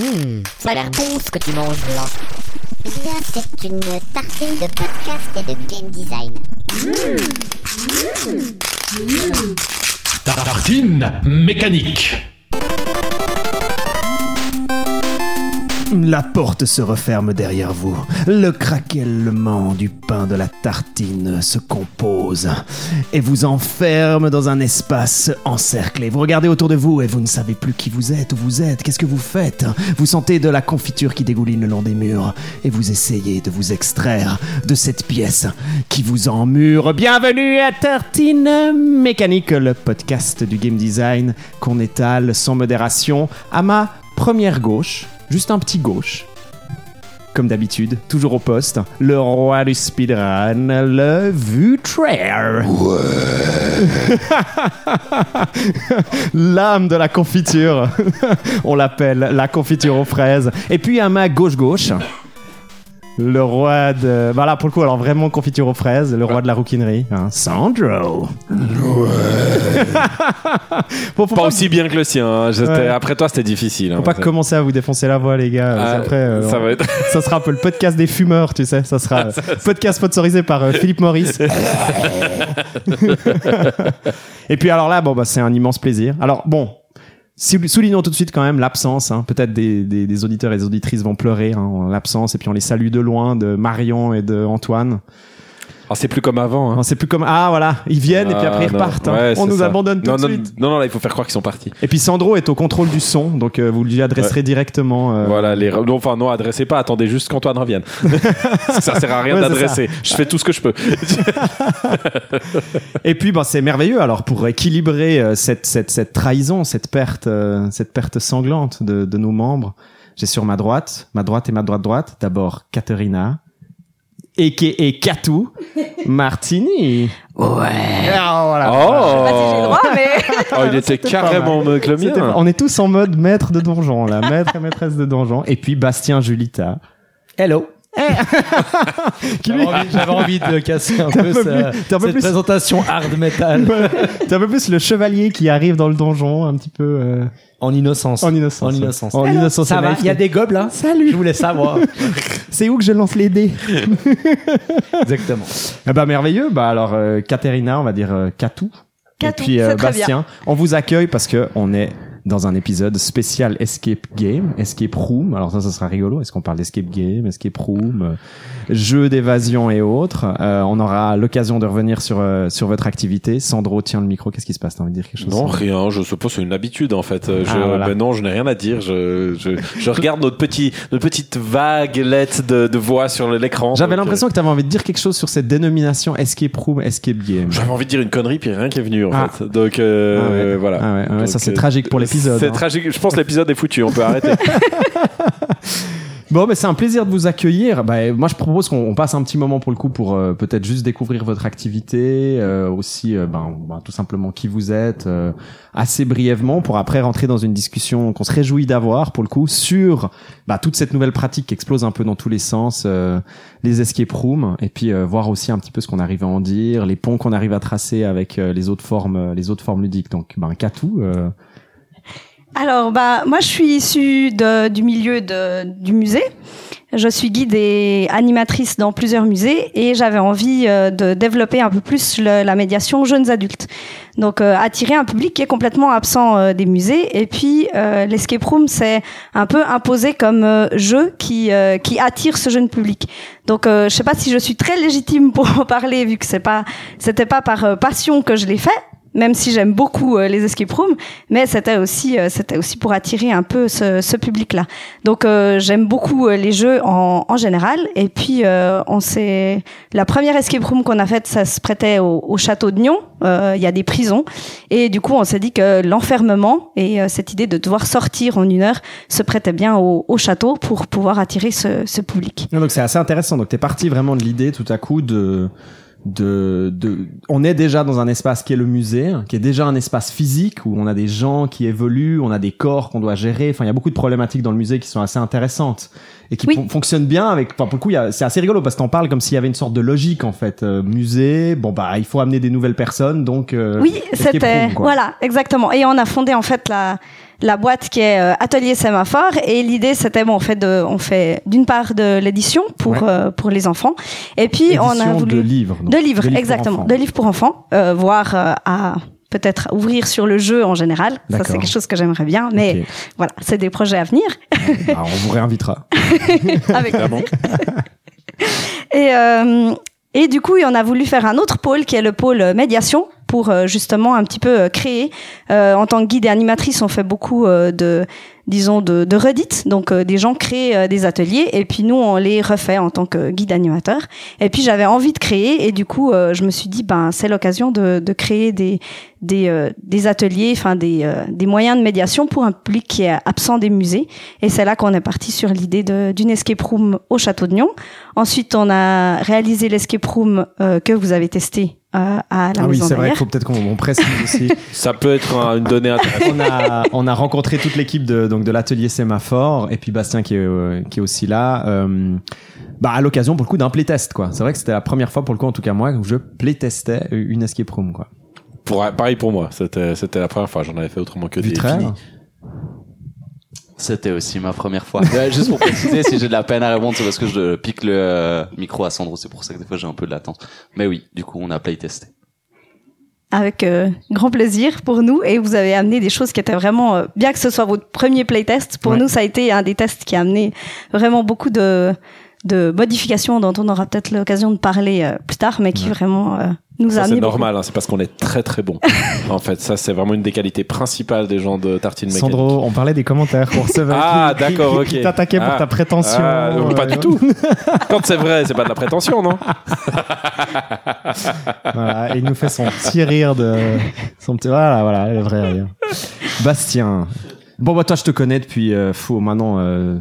Hum, ça a l'air bon ce que tu manges là. Eh bien, c'est une tartine de podcast et de game design. Tartine mécanique. La porte se referme derrière vous. Le craquellement du pain de la tartine se compose et vous enferme dans un espace encerclé. Vous regardez autour de vous et vous ne savez plus qui vous êtes, où vous êtes, qu'est-ce que vous faites. Vous sentez de la confiture qui dégouline le long des murs et vous essayez de vous extraire de cette pièce qui vous emmure. Bienvenue à Tartine Mécanique, le podcast du game design qu'on étale sans modération à ma première gauche juste un petit gauche. Comme d'habitude, toujours au poste, le roi du speedrun, le Vutraire. L'âme de la confiture. On l'appelle la confiture aux fraises. Et puis à ma gauche-gauche, le roi de. Voilà, pour le coup, alors vraiment confiture aux fraises, le roi de la rouquinerie, hein, Sandro. Faut, pas, aussi bien que le sien. hein. J'étais- Après toi, c'était difficile. hein. Faut pas commencer à vous défoncer la voix, les gars. Ah, Après, euh, ça va être. ça sera un peu le podcast des fumeurs, tu sais. Ça sera podcast sponsorisé par euh, Philippe Maurice. Et puis alors là, bon, bah, c'est un immense plaisir. Alors bon, soulignons tout de suite quand même l'absence. hein. Peut-être des, auditeurs et des auditrices vont pleurer hein, en l'absence. Et puis on les salue de loin de Marion et de Antoine. Alors, c'est plus comme avant. hein. C'est plus comme ah voilà, ils viennent et puis après Ah, ils non. repartent. hein. On nous ça. abandonne tout non, de non, suite. Non, non, là, il faut faire croire qu'ils sont partis. Et puis Sandro est au contrôle du son, donc euh, vous lui adresserez directement. euh, Voilà, les. non, Enfin, non, adressez pas, attendez juste qu'Antoine revienne. ça sert à rien Ouais, d'adresser. Je fais tout ce que je peux. Et puis, bah, c'est merveilleux. Alors, pour équilibrer euh, cette, cette, cette trahison, cette perte, euh, cette perte sanglante de, de nos membres, j'ai sur ma droite, ma droite et ma droite droite, d'abord Katerina, et Katou Martini. Ouais. Ah, voilà. Oh, Pas si j'ai le droit, mais Oh, il était carrément le mien. On est tous en mode maître de donjon, là. Maître et maîtresse de donjon. Et puis, Bastien Julita. Hello. J'avais envie, j'avais envie de casser un peu, peu ça- plus- t'es un peu cette plus- présentation hard metal C'est un peu plus le chevalier qui arrive dans le donjon, un petit peu euh, en innocence. en innocence. En innocence. En innocence Ça va, il y a des gobes là Salut. Je voulais savoir. C'est où que je lance les dés Exactement. Eh ben merveilleux. Bah alors euh, Katerina, on va dire euh, Katou. Katou, Et puis euh, Bastien, on vous accueille parce que on est dans un épisode spécial Escape Game, Escape Room. Alors ça, ça sera rigolo. Est-ce qu'on parle d'Escape Game, Escape Room, euh, jeux d'évasion et autres Euh, On aura l'occasion de revenir sur euh, sur votre activité. Sandro, tiens le micro. Qu'est-ce qui se passe? T'as envie de dire quelque chose Non, rien. Je suppose c'est une habitude en fait. Je, Ah, voilà. ben non, je n'ai rien à dire. Je, je, je regarde notre petit, notre petite vaguelette de, de voix sur l'écran. J'avais l'impression que tu avais envie de dire quelque chose sur cette dénomination Escape Room, Escape Game. euh, J'avais envie de dire une connerie puis rien qui est venu en Ah. fait. Donc euh, Ah ouais. voilà. Ah ouais, Donc, ça c'est euh, tragique pour C'est hein. tragique. Je pense que l'épisode est foutu. On peut arrêter. Bon, mais c'est un plaisir de vous accueillir. Bah, moi, je propose qu'on on passe un petit moment pour le coup pour euh, peut-être juste découvrir votre activité, euh, aussi, euh, ben, ben, tout simplement qui vous êtes, euh, assez brièvement, pour après rentrer dans une discussion qu'on se réjouit d'avoir pour le coup sur bah, toute cette nouvelle pratique qui explose un peu dans tous les sens, euh, les escape rooms, et puis euh, voir aussi un petit peu ce qu'on arrive à en dire, les ponts qu'on arrive à tracer avec les autres formes, les autres formes ludiques. Donc, ben, Katou, euh, Alors, bah, moi, je suis issue de- du milieu de, du musée. Je suis guide et animatrice dans plusieurs musées et j'avais envie euh, de développer un peu plus la médiation jeunes adultes. Donc, euh, attirer un public qui est complètement absent euh, des musées. Et puis, l'escape room, c'est un peu imposé comme jeu qui, qui attire ce jeune public. Donc, je sais pas si je suis très légitime pour en parler vu que c'est pas, c'était pas par passion que je l'ai fait. Même si j'aime beaucoup euh, les escape rooms, mais c'était aussi euh, c'était aussi pour attirer un peu ce, ce public-là. Donc euh, j'aime beaucoup euh, les jeux en, en général. Et puis euh, on s'est la première escape room qu'on a faite, ça se prêtait au, au château de Nyon. Il y a des prisons et du coup on s'est dit que l'enfermement et cette idée de devoir sortir en une heure se prêtait bien au, au château pour pouvoir attirer ce, ce public. Non, donc c'est assez intéressant. Donc t'es parti vraiment de l'idée tout à coup de de de on est déjà dans un espace qui est le musée, hein, qui est déjà un espace physique où on a des gens qui évoluent, on a des corps qu'on doit gérer. Enfin, il y a beaucoup de problématiques dans le musée qui sont assez intéressantes et qui Oui. fonctionnent bien avec. Enfin, pour le coup, c'est assez rigolo parce que t'en parles comme s'il y avait une sorte de logique en fait. Euh, musée, bon bah il faut amener des nouvelles personnes, donc euh, Oui, c'était voilà exactement. Et on a fondé en fait la la boîte qui est euh, Atelier Sémaphore. Et l'idée, c'était bon, on fait de, on fait d'une part de l'édition pour Ouais. euh, pour les enfants, et puis on a voulu de livres. de livres, exactement, de livres pour enfants, euh, voire euh, à peut-être ouvrir sur le jeu en général. Ça, c'est quelque chose que j'aimerais bien, mais voilà, c'est des projets à venir. Ah, on vous réinvitera. avec et, euh, et du coup, on a voulu faire un autre pôle qui est le pôle médiation pour euh, justement un petit peu euh, créer. Euh, en tant que guide et animatrice, on fait beaucoup de, disons, de, de redites. Donc, des gens créent des ateliers et puis nous, on les refait en tant que guide animateur. Et puis, j'avais envie de créer et du coup, je me suis dit, ben, c'est l'occasion de, de créer des, des, euh, des ateliers, enfin des, euh, des moyens de médiation pour un public qui est absent des musées. Et c'est là qu'on est parti sur l'idée d'une escape room au Château de Nyon. Ensuite, on a réalisé l'escape room euh, que vous avez testé euh, à la Ah oui, maison c'est vrai qu'il faut peut-être qu'on on précise aussi. Ça peut être un- une donnée intéressante. on a, on a rencontré toute l'équipe de, donc de l'atelier Sémaphore et puis Bastien qui est, euh, qui est aussi là. euh, bah, à l'occasion pour le coup d'un playtest quoi. C'est vrai que c'était la première fois pour le coup en tout cas moi où je playtestais une escape room quoi. Pour, pareil pour moi. C'était, c'était la première fois. J'en avais fait autrement que des finis. C'était aussi ma première fois. Ouais, juste pour préciser, si j'ai de la peine à répondre, c'est parce que je pique le euh, micro à Sandro. C'est pour ça que des fois j'ai un peu de latence. Mais oui, du coup, on a playtesté. Avec euh, grand plaisir pour nous et vous avez amené des choses qui étaient vraiment euh, bien que ce soit votre premier playtest pour Ouais. nous ça a été un des tests qui a amené vraiment beaucoup de de modifications dont on aura peut-être l'occasion de parler euh, plus tard mais qui vraiment euh, nous a Ça, c'est normal, hein, c'est parce qu'on est très très bon. en fait, ça, c'est vraiment une des qualités principales des gens de Tartine Mécanique. Sandro, on parlait des commentaires qu'on recevait. Ah, d'accord, ok. Qui t'attaquaient pour Ah. ta prétention. Ah, euh, pas du tout. Quand c'est vrai, c'est pas de la prétention, non Voilà, et il nous fait son petit rire de son petit voilà voilà le vrai rire. Bastien. Bon bah toi je te connais depuis euh, fou maintenant euh,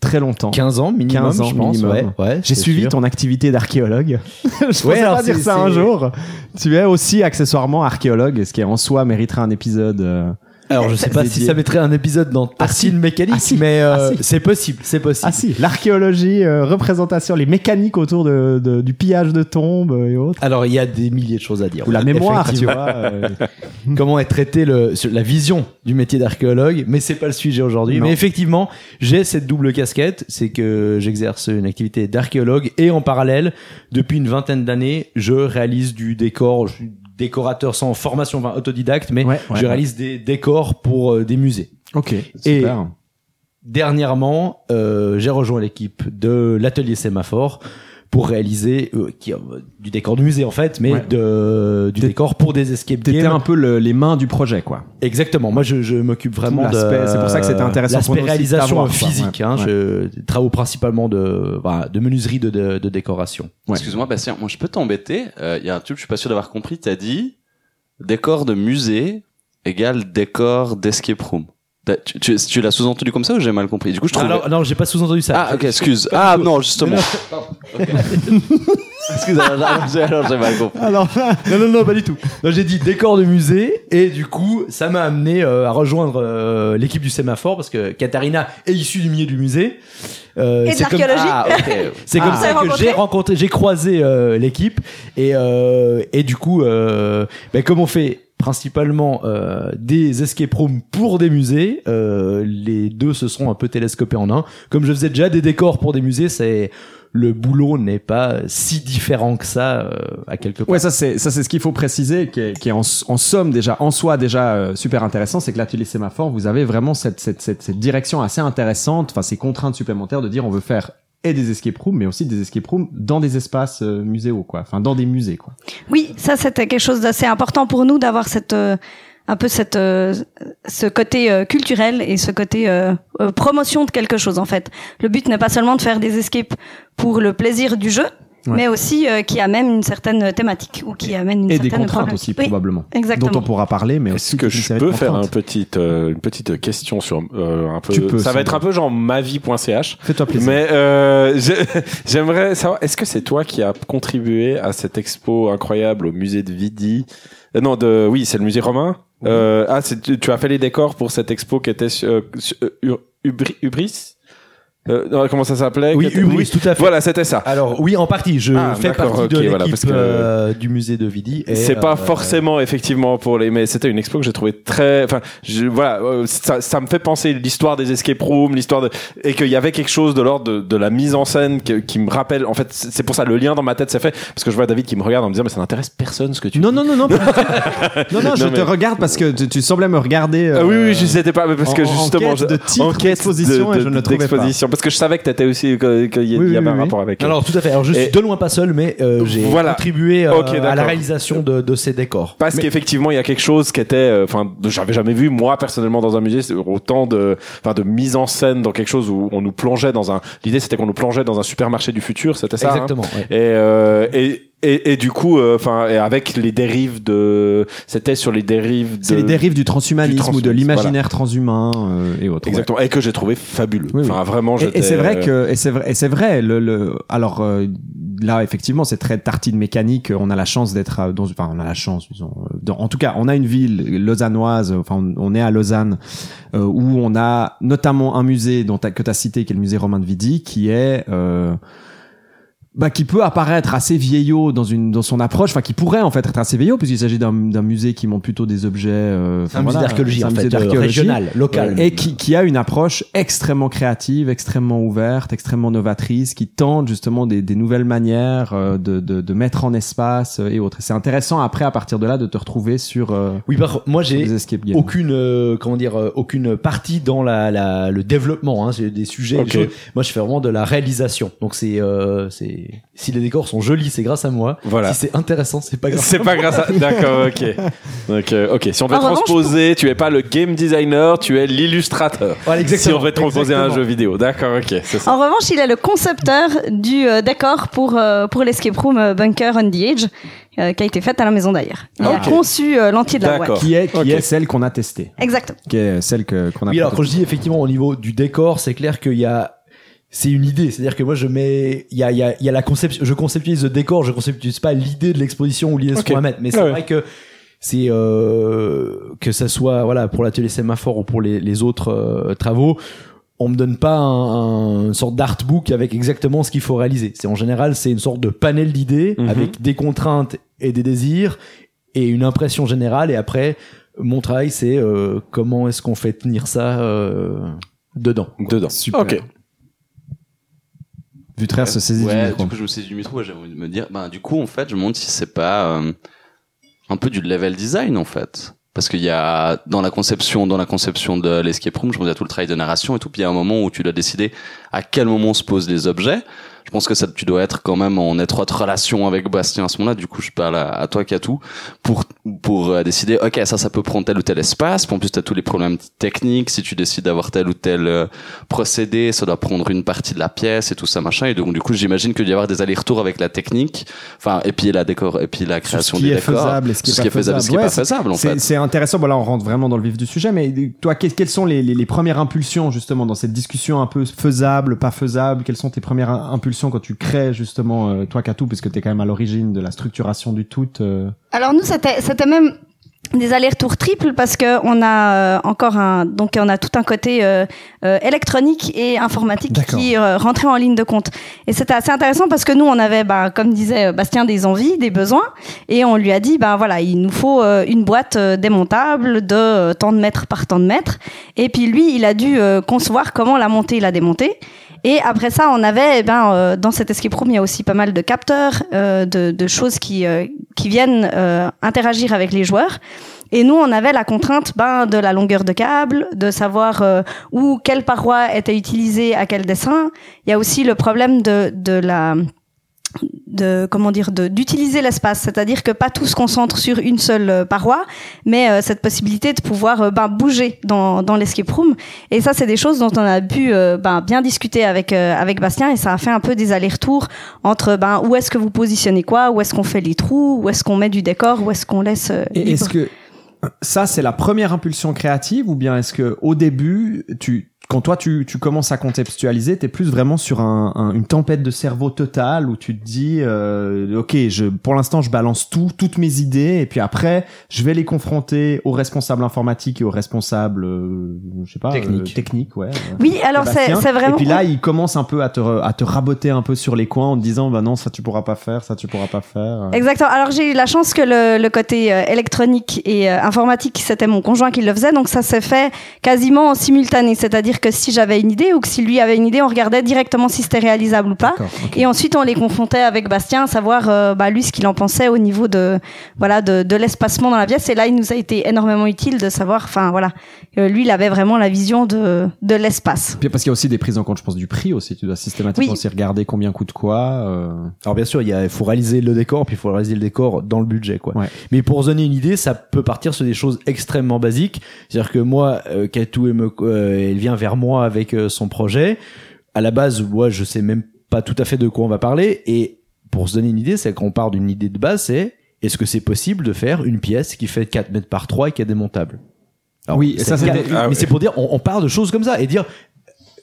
très longtemps. 15 ans minimum, 15 ans je pense. Ouais, ouais, J'ai suivi sûr. ton activité d'archéologue. je Ouais, alors pas dire ça un jour. Tu es aussi accessoirement archéologue, ce qui en soi mériterait un épisode. euh, Alors, je sais pas si ça mettrait un épisode dans Ah. Tartine mécanique, Ah, si. mais euh, Ah, si. c'est possible, c'est possible. Ah si, l'archéologie, euh, représentation, les mécaniques autour de, de- du pillage de tombes et autres. Alors, il y a des milliers de choses à dire. Ou la mémoire, tu vois. euh, comment est traité le, la vision du métier d'archéologue, mais c'est pas le sujet aujourd'hui. Mais effectivement, j'ai cette double casquette, c'est que j'exerce une activité d'archéologue et en parallèle, depuis une vingtaine d'années, je réalise du décor. Je suis décorateur sans formation, enfin autodidacte, mais Ouais, ouais, je réalise des décors pour euh, des musées. Ok, Et- super. Dernièrement, euh, j'ai rejoint l'équipe de l'atelier Sémaphore pour réaliser euh, qui, euh, du décor de musée en fait, mais Ouais. de, du décor pour des escape T'étais games. un peu le- les mains du projet, quoi. Exactement. Moi, je, je m'occupe vraiment de. l'aspect- c'est pour ça que c'était intéressant L'aspect aussi réalisation physique. Ouais. Hein, Ouais. Je travaux principalement de, voilà, de menuiserie de, de, de décoration. Ouais. Excuse-moi, Bastien, moi je peux t'embêter. Euh, Il y a un truc, je suis pas sûr d'avoir compris. T'as dit décor de musée égale décor d'escape room. Tu, tu, tu l'as sous-entendu comme ça ou j'ai mal compris? Du coup, je trouve. Alors, non, j'ai pas sous-entendu ça. Ah, ok, excuse. Ah, non, justement. Ok. excuse, alors, alors, j'ai- mal compris. Alors, non, non, non, pas du tout. Non, j'ai dit décor de musée et du coup, ça m'a amené euh, à rejoindre euh, l'équipe du sémaphore parce que Katharina est issue du milieu du musée. Euh, Et de c'est comme- l'archéologie. Ah. C'est Ah. comme ça que j'ai rencontré, j'ai croisé euh, l'équipe et euh, et du coup, euh, ben, comme on fait principalement euh, des escape rooms pour des musées, euh, les deux se sont un peu télescopés en un. Comme je faisais déjà des décors pour des musées, c'est le boulot n'est pas si différent que ça euh, à quelque part. ouais, ça c'est ça c'est ce qu'il faut préciser, qui est, qui est en, en somme déjà, en soi déjà euh, super intéressant, c'est que l'atelier sémaphore, vous avez vraiment cette, cette, cette, cette direction assez intéressante, enfin ces contraintes supplémentaires de dire on veut faire et des escape rooms, mais aussi des escape rooms dans des espaces euh, muséaux, quoi, enfin dans des musées, quoi. Oui, ça c'était quelque chose d'assez important pour nous d'avoir cette euh, un peu cette euh, ce côté euh, culturel et ce côté euh, promotion de quelque chose en fait. Le but n'est pas seulement de faire des escapes pour le plaisir du jeu, Ouais. mais aussi euh, qui amène une certaine thématique ou qui amène une Et des certaine contraintes aussi. Oui, probablement, exactement. dont on pourra parler, mais Est-ce que je peux faire un petite, euh, une petite question sur euh, un peu. Tu peux, ça va être un peu genre mavie.ch. Fais-toi plaisir. Mais euh, j'ai- j'aimerais savoir, est-ce que c'est toi qui as contribué à cette expo incroyable au musée de Vidi? Euh, Non, de oui, c'est le musée romain. Euh, ah, c'est- tu, tu as fait les décors pour cette expo qui était sur, euh, sur- euh, Ur- Ubri- Ubris? Euh, comment ça s'appelait Oui, Hubris, tout à fait. Voilà, c'était ça. Alors oui, en partie, je Ah, fais partie de l'équipe voilà, euh, du musée de Vidi. C'est pas euh, forcément effectivement pour les, mais c'était une expo que j'ai trouvé très, enfin, je- voilà, euh, ça, ça me fait penser l'histoire des escape rooms, l'histoire de, et qu'il y avait quelque chose de l'ordre de, de la mise en scène que- qui me rappelle. En fait, c'est pour ça le lien dans ma tête s'est fait parce que je vois David qui me regarde en me disant mais ça n'intéresse personne ce que tu. Non, dis. non, non, non. non, non, je Non, te mais- regarde parce que tu, tu semblais me regarder. Ah oui, oui, je sais pas, mais parce en- que en justement, quête de je- titre en quête et je ne le trouvais pas. Parce que je savais que t'étais aussi, qu'il y, Oui, avait un oui, rapport avec. Alors tout à fait. Alors je suis Et- de loin pas seul, mais euh, j'ai Voilà. contribué euh, à la réalisation de, de ces décors. Parce qu'effectivement, il y a quelque chose qui était, euh, enfin, j'avais jamais vu moi personnellement dans un musée autant de, enfin, de mise en scène dans quelque chose où on nous plongeait dans un. L'idée, c'était qu'on nous plongeait dans un supermarché du futur, c'était ça. hein Exactement. ouais. et, euh, et et et du coup, euh, enfin, et avec les dérives de, c'était sur les dérives de. C'est les dérives du transhumanisme du ou de l'imaginaire transhumain euh, et autres. ouais. Exactement. Et que j'ai trouvé fabuleux. Oui, oui. Enfin, vraiment, Et, et c'est vrai euh, que et c'est vrai et c'est vrai le, le alors euh, là effectivement c'est très tartine mécanique on a la chance d'être dans enfin on a la chance disons euh, dans- en tout cas on a une ville lausannoise enfin on, on est à Lausanne euh, où on a notamment un musée dont t'as- que tu as cité qui est le musée Romain de Vidi qui est euh, bah, qui peut apparaître assez vieillot dans une dans son approche, enfin qui pourrait en fait être assez vieillot puisqu'il s'agit d'un d'un musée qui montre plutôt des objets. euh, C'est un musée voilà, d'archéologie c'est en fait, euh, régional, local. et qui, qui a une approche extrêmement créative, extrêmement ouverte, extrêmement novatrice, qui tente justement des, des nouvelles manières euh, de, de, de mettre en espace euh, et autres. C'est intéressant après à partir de là de te retrouver sur, euh, Oui, par moi j'ai aucune euh, comment dire euh, aucune partie dans la, la le développement hein, c'est des sujets Ok. des choses. moi je fais vraiment de la réalisation donc c'est euh, c'est si les décors sont jolis c'est grâce à moi Voilà. si c'est intéressant c'est pas grave C'est pas grâce à. D'accord, ok. Donc, euh, ok. Si on veut En revanche, transposer, tu es pas le game designer, tu es l'illustrateur. Voilà, Si exactement, on veut transposer un jeu vidéo, d'accord, ok, c'est ça. En revanche, il est le concepteur du euh, décor pour euh, pour l'escape room euh, Bunker on the Edge, euh, qui a été faite à la maison d'ailleurs. Il a conçu euh, l'entier de la D'accord. boîte. qui est qui est celle qu'on a testée, Exactement. qui est celle que qu'on a. oui alors quand je dis effectivement au niveau du décor c'est clair qu'il y a c'est une idée, c'est-à-dire que moi je mets, il y a, il y a, il y a la conception, je conceptualise le décor, je conceptualise pas l'idée de l'exposition ou l'idée de ce qu'on va mettre, mais c'est Ouais, vrai que c'est euh, que ça soit voilà pour l'atelier sémaphore ou pour les, les autres euh, travaux, on me donne pas un, un- une sorte d'artbook avec exactement ce qu'il faut réaliser. C'est en général c'est une sorte de panel d'idées Mhm. avec des contraintes et des désirs et une impression générale et après mon travail c'est euh, comment est-ce qu'on fait tenir ça euh, dedans. Dedans. Super. Ok. Se saisit du ouais, micro. du coup, je me saisis du micro, j'avais envie de me dire, bah, du coup, en fait, je me demande si c'est pas euh, un peu du level design, en fait. Parce qu'il y a, dans la conception, dans la conception de l'escape room, je y a tout le travail de narration et tout, puis il y a un moment où tu dois décider à quel moment se posent les objets. Je pense que ça, tu dois être quand même en étroite relation avec Bastien à ce moment-là. Du coup, je parle à, à toi, Katou, pour pour euh, décider. Ok, ça, ça peut prendre tel ou tel espace. Puis en plus, t'as tous les problèmes techniques. Si tu décides d'avoir tel ou tel euh, procédé, ça doit prendre une partie de la pièce et tout ça machin. Et donc, du coup, j'imagine qu'il doit y avoir des allers-retours avec la technique. Enfin, et puis la décor, et puis la création ce qui du est décor. faisable et ce qui est pas faisable, ce qui est pas faisable, en fait. c'est intéressant. Bon, là, on rentre vraiment dans le vif du sujet. Mais toi, que- quelles sont les, les, les premières impulsions justement dans cette discussion un peu faisable, pas faisable? Quelles sont tes premières im- quand tu crées justement euh, toi, Katou, puisque t'es quand même à l'origine de la structuration du tout euh, Alors nous, c'était c'était même des allers-retours triples parce que on a euh, encore un donc on a tout un côté euh, euh, électronique et informatique D'accord. qui euh, rentrait en ligne de compte. Et c'était assez intéressant parce que nous on avait bah, comme disait Bastien des envies des besoins. Et on lui a dit ben voilà il nous faut une boîte démontable de tant de mètres par tant de mètres. Et puis lui il a dû concevoir comment la monter et la démonter et après ça, on avait, eh ben, euh, dans cet escape room, il y a aussi pas mal de capteurs, euh, de, de choses qui, euh, qui viennent euh, interagir avec les joueurs. Et nous, on avait la contrainte ben, de la longueur de câble, de savoir euh, où quelle paroi était utilisée à quel dessin. Il y a aussi le problème de, de la de comment dire de d'utiliser l'espace. C'est-à-dire que pas tout se concentre sur une seule euh, paroi mais euh, cette possibilité de pouvoir euh, ben, bouger dans dans l'escape room. Et ça c'est des choses dont on a pu euh, ben, bien discuter avec euh, avec Bastien et ça a fait un peu des allers-retours entre ben où est-ce que vous positionnez quoi où est-ce qu'on fait les trous où est-ce qu'on met du décor où est-ce qu'on laisse euh, Et est-ce que ça c'est la première impulsion créative ou bien est-ce que au début tu quand toi tu, tu commences à contextualiser, t'es plus vraiment sur un, un- une tempête de cerveau totale où tu te dis, euh, ok, je, pour l'instant je balance tout, toutes mes idées, et puis après je vais les confronter aux responsables informatiques et aux responsables, euh, je sais pas, Techniques. euh, techniques, ouais. euh, Oui, alors c'est vraiment. Et puis là, il commence un peu à te, re- à te raboter un peu sur les coins en te disant, bah non, ça tu pourras pas faire, ça tu pourras pas faire. Exactement. Alors j'ai eu la chance que le, le côté euh, électronique et euh, informatique, c'était mon conjoint qui le faisait, donc ça s'est fait quasiment en simultané. C'est-à-dire que si j'avais une idée ou que si lui avait une idée, on regardait directement si c'était réalisable ou pas. Et ensuite, on les confrontait avec Bastien, savoir euh, bah, lui ce qu'il en pensait au niveau de voilà de, de l'espacement dans la pièce. Et là, il nous a été énormément utile de savoir, enfin voilà, euh, lui, il avait vraiment la vision de de l'espace. Puis parce qu'il y a aussi des prises en compte, je pense, du prix aussi. Tu dois systématiquement Oui. aussi regarder combien coûte quoi. euh. Alors bien sûr, il y a- il faut réaliser le décor, puis il faut réaliser le décor dans le budget, quoi. Ouais. Mais pour se donner une idée, ça peut partir sur des choses extrêmement basiques. C'est-à-dire que moi, euh, Katou, elle, me- euh, elle vient vers moi avec euh, son projet. À la base, moi, je sais même pas tout à fait de quoi on va parler. Et pour se donner une idée, c'est qu'on part d'une idée de base, c'est est-ce que c'est possible de faire une pièce qui fait 4 mètres par 3 et qui est démontable? Alors, Oui, et ça, c'est- c'est mais des- ah ouais. c'est pour dire, on, on part de choses comme ça et dire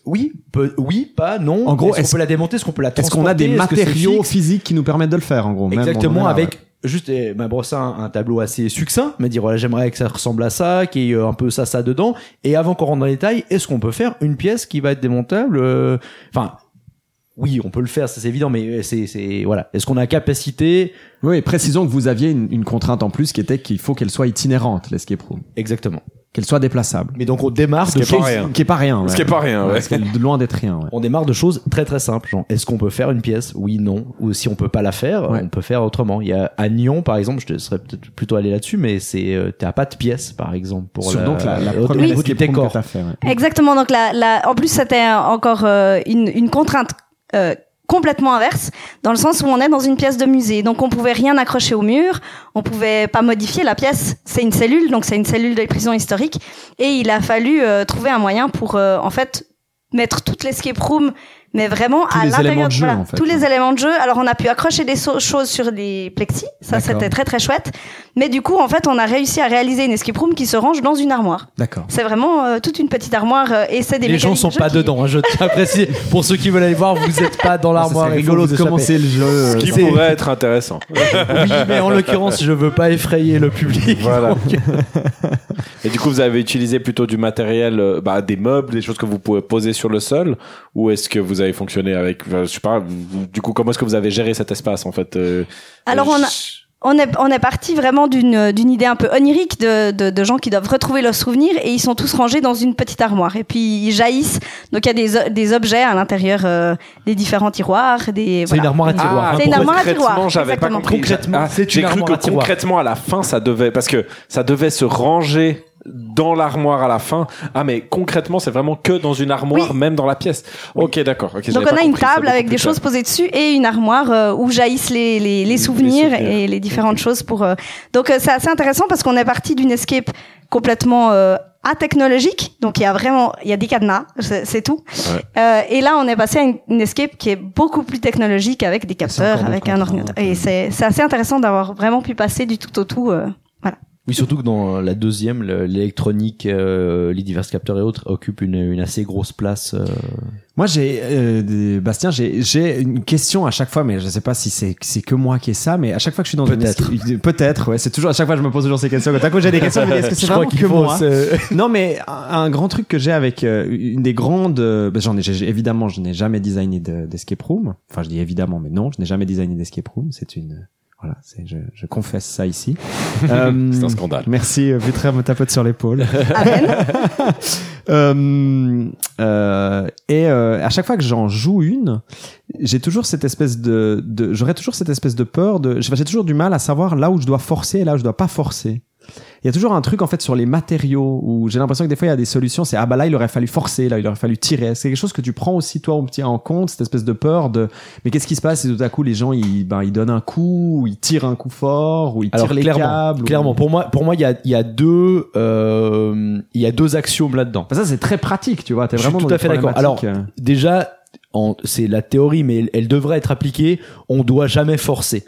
oui, peut- oui, pas, non. En gros, est-ce qu'on peut la démonter, est-ce qu'on peut la Est-ce transporter qu'on a des Est-ce que c'est matériaux fixe? physiques qui nous permettent de le faire, en gros même, on en Exactement, avec ouais. Juste eh, m'a brossé un, un tableau assez succinct, me dire voilà j'aimerais que ça ressemble à ça, qu'il y ait euh, un peu ça ça dedans, et avant qu'on rentre dans les détails, est-ce qu'on peut faire une pièce qui va être démontable euh, Enfin, oui, on peut le faire, ça c'est évident, mais euh, c'est c'est voilà, est-ce qu'on a capacité? Oui, précisons que vous aviez une, une contrainte en plus qui était qu'il faut qu'elle soit itinérante, l'escape room. exactement Qu'elle soit déplaçable. Mais donc on démarre Ce de choses, rien. Qui est pas rien. Ce qui est pas rien, ouais. Ce qui est loin d'être rien, ouais. on démarre de choses très très simples, genre est-ce qu'on peut faire une pièce? Oui, non, ou si on peut pas la faire, Ouais. on peut faire autrement. Il y a à Nyon par exemple, je te serais peut-être plutôt allé là-dessus, mais c'est euh, t'as pas de pièce par exemple pour Sur la, donc la, première décor. ouais. Exactement. Donc la, la, en plus, c'était encore euh, une, une contrainte euh, complètement inverse, dans le sens où on est dans une pièce de musée. Donc on pouvait rien accrocher au mur, on pouvait pas modifier la pièce. C'est une cellule, donc c'est une cellule de prison historique. Et il a fallu euh, trouver un moyen pour euh, en fait mettre toute l'escape room mais vraiment Tous à l'intérieur éléments de jeu, voilà, en fait. tous les éléments de jeu alors on a pu accrocher des so- choses sur les plexis ça c'était très très chouette mais du coup en fait on a réussi à réaliser une escape room qui se range dans une armoire D'accord. c'est vraiment euh, toute une petite armoire euh, et c'est des Les gens sont pas qui- dedans, hein, je tiens à préciser. Pour ceux qui veulent aller voir, vous êtes pas dans l'armoire. c'est rigolo de commencer le jeu. Ce qui pourrait être intéressant. Oui, mais en l'occurrence, je veux pas effrayer le public. Voilà. donc- Et du coup, vous avez utilisé plutôt du matériel, euh, bah, des meubles, des choses que vous pouvez poser sur le sol, ou est-ce que vous avez fonctionné avec, je sais pas, du coup, comment est-ce que vous avez géré cet espace en fait euh, Alors, on a- je- On est, on est parti vraiment d'une d'une idée un peu onirique de, de, de gens qui doivent retrouver leurs souvenirs et ils sont tous rangés dans une petite armoire. Et puis ils jaillissent. Donc il y a des, des objets à l'intérieur euh, des différents tiroirs. Des, C'est une voilà. armoire à tiroir. Ah, hein, C'est une armoire à concrètement, tiroir, j'avais pas compris. Concrètement, Ah, c'est J'ai une cru que concrètement, à la fin, ça devait, parce que ça devait se ranger dans l'armoire à la fin. Ah, mais concrètement, c'est vraiment que dans une armoire, Oui. même dans la pièce. Ok, d'accord. ok, Donc on a une compris, table avec des choses posées dessus et une armoire euh, où jaillissent les, les, les souvenirs, souvenirs. et les différentes choses pour. euh, Donc euh, c'est assez intéressant parce qu'on est parti d'une escape complètement euh, atechnologique. Donc il y a vraiment il y a des cadenas, c'est tout. Euh, et là on est passé à une, une escape qui est beaucoup plus technologique avec des capteurs, avec un ordinateur. Et c'est c'est assez intéressant d'avoir vraiment pu passer du tout au tout. euh, voilà. Oui, surtout que dans la deuxième, le- l'électronique, euh, les divers capteurs et autres occupent une, une assez grosse place. euh. Moi, j'ai, euh, Bastien, j'ai, j'ai une question à chaque fois, mais je sais pas si c'est, c'est que moi qui ai ça, mais à chaque fois que je suis dans une Peut-être. ouais, c'est toujours, à chaque fois je me pose toujours ces questions. Quand à coup j'ai des questions, est-ce que c'est vraiment que moi? Non, mais un, un grand truc que j'ai avec euh, une des grandes, euh, bah, j'en ai, j'ai- évidemment, je n'ai jamais designé de- d'escape room. Enfin, je dis évidemment, mais non, je n'ai jamais designé d'escape room. C'est une, voilà, c'est, je, je confesse ça ici. Euh, C'est un scandale. Merci, euh, Vutra me tapote sur l'épaule. Amen. Euh, euh, et euh, à chaque fois que j'en joue une, j'ai toujours cette espèce de, de j'aurais toujours cette espèce de peur de, j'ai j'ai toujours du mal à savoir là où je dois forcer et là où je dois pas forcer. Il y a toujours un truc en fait sur les matériaux où j'ai l'impression que des fois il y a des solutions. C'est ah bah là il aurait fallu forcer, là il aurait fallu tirer. C'est quelque chose que tu prends aussi toi au petit en compte cette espèce de peur de mais qu'est-ce qui se passe si tout à coup les gens ils ben ils donnent un coup, ou ils tirent un coup fort, ou ils Alors tirent les clairement, câbles. ou- clairement, pour moi, pour moi, il y a, il y a deux, euh, il y a deux axiomes là-dedans. Enfin, ça c'est très pratique, tu vois. T'es Je suis vraiment tout à fait d'accord. Alors, euh. Déjà, c'est la théorie, mais elle, elle devrait être appliquée. On doit jamais forcer.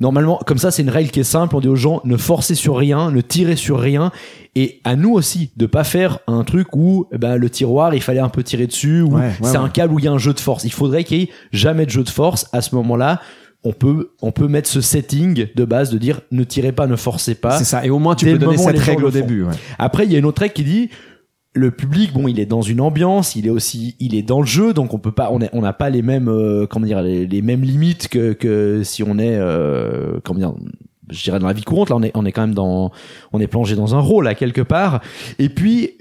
Normalement, comme ça, c'est une règle qui est simple. On dit aux gens ne forcez sur rien, ne tirez sur rien, et à nous aussi de pas faire un truc où ben, le tiroir il fallait un peu tirer dessus, ou Ouais, ouais, c'est un ouais. câble où il y a un jeu de force. Il faudrait qu'il y ait jamais de jeu de force à ce moment-là. On peut, on peut mettre ce setting de base de dire ne tirez pas, ne forcez pas. C'est ça. Et au moins, tu Dès peux donner cette règle le au début. ouais. Après, il y a une autre règle qui dit le public, bon, il est dans une ambiance, il est aussi, il est dans le jeu, donc on peut pas, on n'a pas les mêmes, euh, comment dire, les, les mêmes limites que, que si on est, euh, comment dire, je dirais dans la vie courante. Là, on est, on est quand même dans, on est plongé dans un rôle là quelque part. Et puis.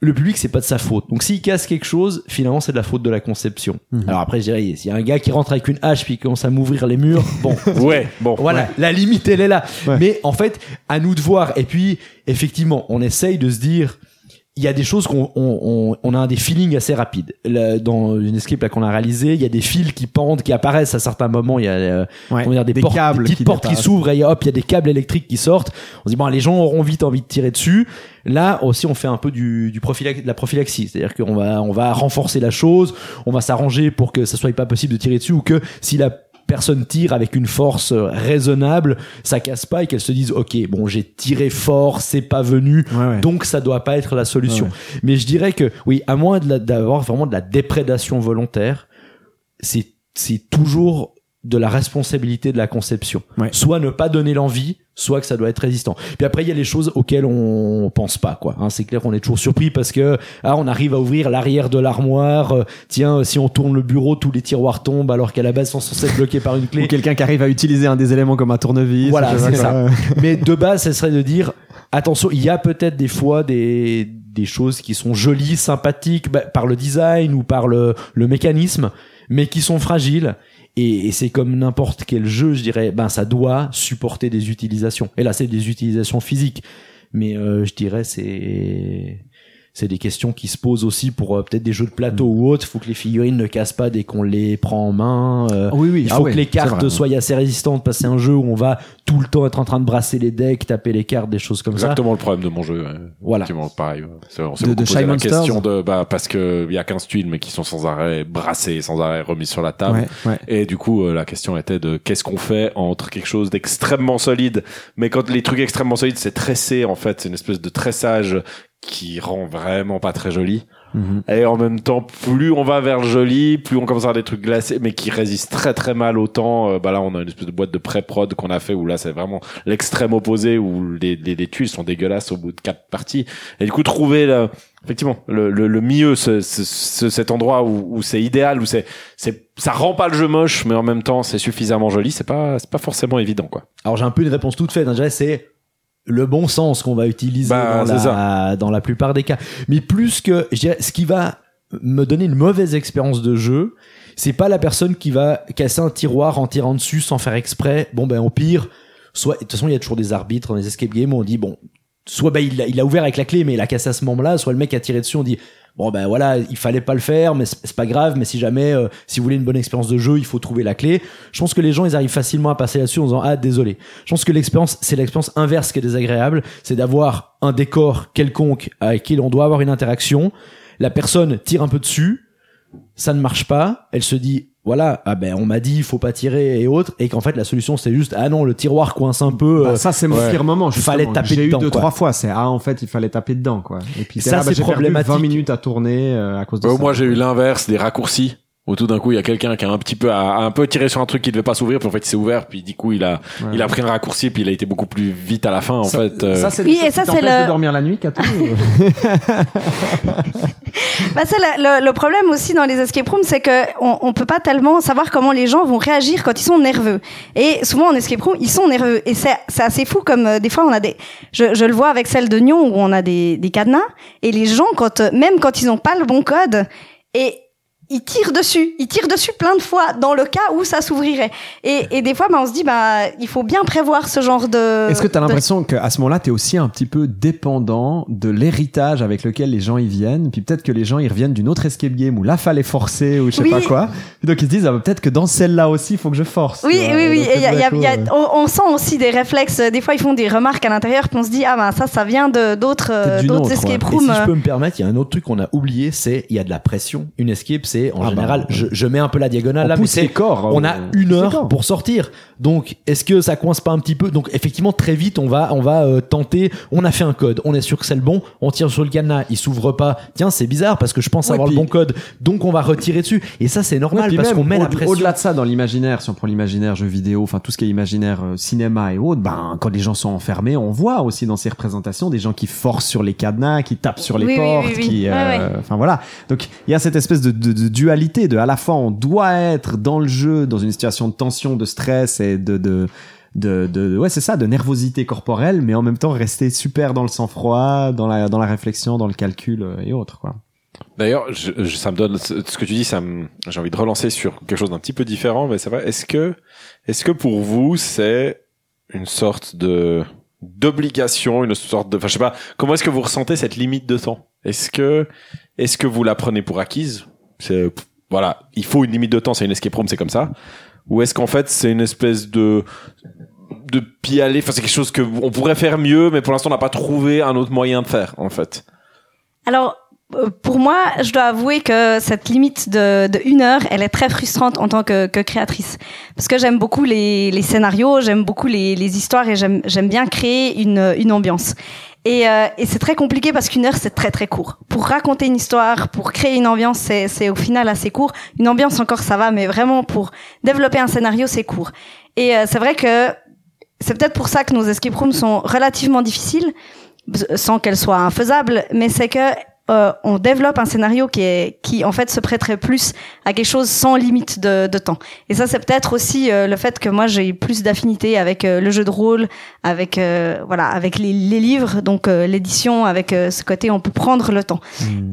Le public, c'est pas de sa faute. Donc, s'il casse quelque chose, finalement, c'est de la faute de la conception. Alors après, je dirais, s'il y a un gars qui rentre avec une hache puis commence à m'ouvrir les murs, bon, Ouais, bon. voilà, la limite elle est là. Ouais. Mais en fait, à nous de voir. Et puis, effectivement, on essaye de se dire, il y a des choses qu'on on, on, on a des feelings assez rapides. Là, dans une escape là qu'on a réalisé, il y a des fils qui pendent, qui apparaissent à certains moments. Il y a euh, Ouais. dire, des, Des portes, câbles des petites qui portes qui s'ouvrent et hop, il y a des câbles électriques qui sortent. On se dit bon, les gens auront vite envie de tirer dessus. Là aussi, on fait un peu du, du de la prophylaxie, c'est-à-dire qu'on va on va renforcer la chose, on va s'arranger pour que ça soit pas possible de tirer dessus ou que si la personne tire avec une force euh, raisonnable, ça casse pas et qu'elle se dise ok bon j'ai tiré fort, c'est pas venu, Ouais, ouais. donc ça doit pas être la solution. Ouais, Mais je dirais que oui, à moins d'avoir vraiment de la déprédation volontaire, c'est c'est toujours de la responsabilité de la conception. Ouais. Soit ne pas donner l'envie, soit que ça doit être résistant. Puis après il y a les choses auxquelles on pense pas quoi. Hein, c'est clair qu'on est toujours surpris parce que ah on arrive à ouvrir l'arrière de l'armoire. euh, tiens si on tourne le bureau tous les tiroirs tombent alors qu'à la base sont censés être bloqués par une Ou clé. quelqu'un qui arrive à utiliser un des éléments comme un tournevis. Voilà, c'est ça. Mais de base, ce serait de dire attention, il y a peut-être des fois des, des choses qui sont jolies, sympathiques bah, par le design ou par le, le mécanisme, mais qui sont fragiles. Et, c'est comme n'importe quel jeu, je dirais, ben ça doit supporter des utilisations. Et là, c'est des utilisations physiques. Mais euh, je dirais, c'est c'est des questions qui se posent aussi pour euh, peut-être des jeux de plateau ou autres. Il faut que les figurines ne cassent pas dès qu'on les prend en main. euh, Ah oui, oui. il ah faut ouais, que les cartes vrai. soient assez résistantes parce que c'est un jeu où on va tout le temps être en train de brasser les decks, taper les cartes, des choses comme Exactement le problème de mon jeu. ouais. Voilà. Pareil. On s'est De- beaucoup de posé Shy la Monsters question de, bah, parce que il y a 15 tuiles, mais qui sont sans arrêt brassées, sans arrêt remises sur la table. Ouais, ouais. Et du coup, euh, la question était de qu'est-ce qu'on fait entre quelque chose d'extrêmement solide, mais quand les trucs extrêmement solides, c'est tressé, en fait, c'est une espèce de tressage qui rend vraiment pas très joli. Mhm. Et en même temps, plus on va vers le joli, plus on commence à avoir des trucs glacés, mais qui résistent très très mal au temps. Euh, bah là, on a une espèce de boîte de pré-prod qu'on a fait où là, c'est vraiment l'extrême opposé où les, les, les tuiles sont dégueulasses au bout de quatre parties. Et du coup, trouver le, effectivement le, le, le milieu, ce, ce, ce- cet endroit où, où c'est idéal, où c'est, c'est, ça rend pas le jeu moche, mais en même temps, c'est suffisamment joli. C'est pas, c'est pas forcément évident, quoi. Alors j'ai un peu une réponse toute faite. hein. Dirais c'est le bon sens qu'on va utiliser Bah, dans, la, dans la plupart des cas. Mais plus que, je dirais, ce qui va me donner une mauvaise expérience de jeu, c'est pas la personne qui va casser un tiroir en tirant dessus sans faire exprès. Bon ben au pire, soit de toute façon il y a toujours des arbitres dans les escape games où on dit bon, soit ben il a, il a ouvert avec la clé mais il a cassé à ce moment-là, soit le mec a tiré dessus on dit bon ben voilà il fallait pas le faire mais c'est pas grave mais si jamais euh, si vous voulez une bonne expérience de jeu il faut trouver la clé. Je pense que les gens ils arrivent facilement à passer là-dessus en disant ah désolé. Je pense que l'expérience c'est l'expérience inverse qui est désagréable, c'est d'avoir un décor quelconque avec qui on doit avoir une interaction. La personne tire un peu dessus, ça ne marche pas, elle se dit voilà, ah ben on m'a dit il faut pas tirer et autres et qu'en fait la solution c'est juste ah non le tiroir coince un peu Bah, euh, ça, c'est mon ouais. pire moment. Fallait taper J'ai eu dedans, deux, quoi. trois fois. C'est, ah, en fait, il fallait taper dedans, quoi. Et puis, Ça, t'es là, bah, c'est problématique. 20 minutes à tourner euh, à cause de Ouais, ça. moi, j'ai eu l'inverse, des raccourcis. Où tout d'un coup, il y a quelqu'un qui a un petit peu, a, a un peu tiré sur un truc qui devait pas s'ouvrir, puis en fait, il s'est ouvert, puis du coup, il a, Ouais. il a pris un raccourci, puis il a été beaucoup plus vite à la fin, en Ça- fait. euh. Ça, c'est Oui, et ça, c'est le- de dormir la nuit, Kato Bah, c'est le, le- le problème aussi dans les escape rooms, c'est que on, on peut pas tellement savoir comment les gens vont réagir quand ils sont nerveux. Et souvent en escape room, ils sont nerveux. Et c'est c'est assez fou comme euh, des fois on a des, je, je le vois avec celle de Nyon où on a des, des cadenas et les gens quand euh, même quand ils ont pas le bon code et ils tirent dessus, ils tirent dessus plein de fois dans le cas où ça s'ouvrirait. Et, et des fois, bah, on se dit, bah, il faut bien prévoir ce genre de. Est-ce que tu as de- l'impression qu'à ce moment-là, tu es aussi un petit peu dépendant de l'héritage avec lequel les gens y viennent? Puis peut-être que les gens, ils reviennent d'une autre escape game où là, fallait forcer ou je sais Oui. pas quoi. Donc ils se disent, ah, bah, peut-être que dans celle-là aussi, il faut que je force. Oui, vois. oui, oui. Et il y a- il y a- il y euh, on, on sent aussi des réflexes. Des fois, ils font des remarques à l'intérieur, puis on se dit, ah ben ça, ça vient de d'autres escape Et rooms. si je peux me permettre, il y a un autre truc qu'on a oublié, c'est il y a de la pression. Une escape, c'est c'est en Ah bah, général, je, je mets un peu la diagonale On là, mais pousse c'est les corps, on euh, a on une heure corps. pour sortir. Donc, est-ce que ça coince pas un petit peu? Donc, effectivement, très vite, on va, on va euh, tenter. On a fait un code, on est sûr que c'est le bon. On tire sur le cadenas, il s'ouvre pas. Tiens, c'est bizarre parce que je pense Ouais, avoir puis- le bon code. Donc, on va retirer dessus. Et ça, c'est normal parce qu'on met au- la pression. Au-delà de ça, dans l'imaginaire, si on prend l'imaginaire jeux vidéo, enfin tout ce qui est imaginaire euh, cinéma et autres, ben quand les gens sont enfermés, on voit aussi dans ces représentations des gens qui forcent sur les cadenas, qui tapent sur les Oui, portes, oui, oui. qui, euh, ouais. enfin voilà. Donc il y a cette espèce de, de, de dualité de à la fois on doit être dans le jeu, dans une situation de tension, de stress et de, de de, ouais c'est ça de nervosité corporelle mais en même temps rester super dans le sang-froid dans la dans la réflexion dans le calcul euh, et autres quoi. D'ailleurs, ça me donne ce que tu dis, ça j'ai envie de relancer sur quelque chose d'un petit peu différent, mais c'est vrai. Est-ce que, est-ce que pour vous c'est une sorte de d'obligation, une sorte de, enfin je sais pas, comment est-ce que vous ressentez cette limite de temps? Est-ce que, est-ce que vous la prenez pour acquise? Voilà, il faut une limite de temps, c'est une escape room, c'est comme ça. Ou est-ce qu'en fait c'est une espèce de de enfin c'est quelque chose que on pourrait faire mieux, mais pour l'instant on n'a pas trouvé un autre moyen de faire en fait. Alors, euh, pour moi, je dois avouer que cette limite de, une heure, elle est très frustrante en tant que, créatrice. Parce que j'aime beaucoup les, scénarios, j'aime beaucoup les, histoires et j'aime bien créer une ambiance. Et, euh, et c'est très compliqué parce qu'une heure, c'est très très court. Pour raconter une histoire, pour créer une ambiance, c'est au final assez court. Une ambiance encore, ça va, mais vraiment pour développer un scénario, c'est court. Et euh, c'est vrai que c'est peut-être pour ça que nos escape rooms sont relativement difficiles, sans qu'elles soient infaisables, mais c'est que euh, on développe un scénario qui est qui en fait se prêterait plus à quelque chose sans limite de, de temps. Et ça c'est peut-être aussi euh, le fait que moi j'ai plus d'affinité avec euh, le jeu de rôle, avec euh, voilà avec les, les livres, donc euh, l'édition, avec euh, ce côté on peut prendre le temps.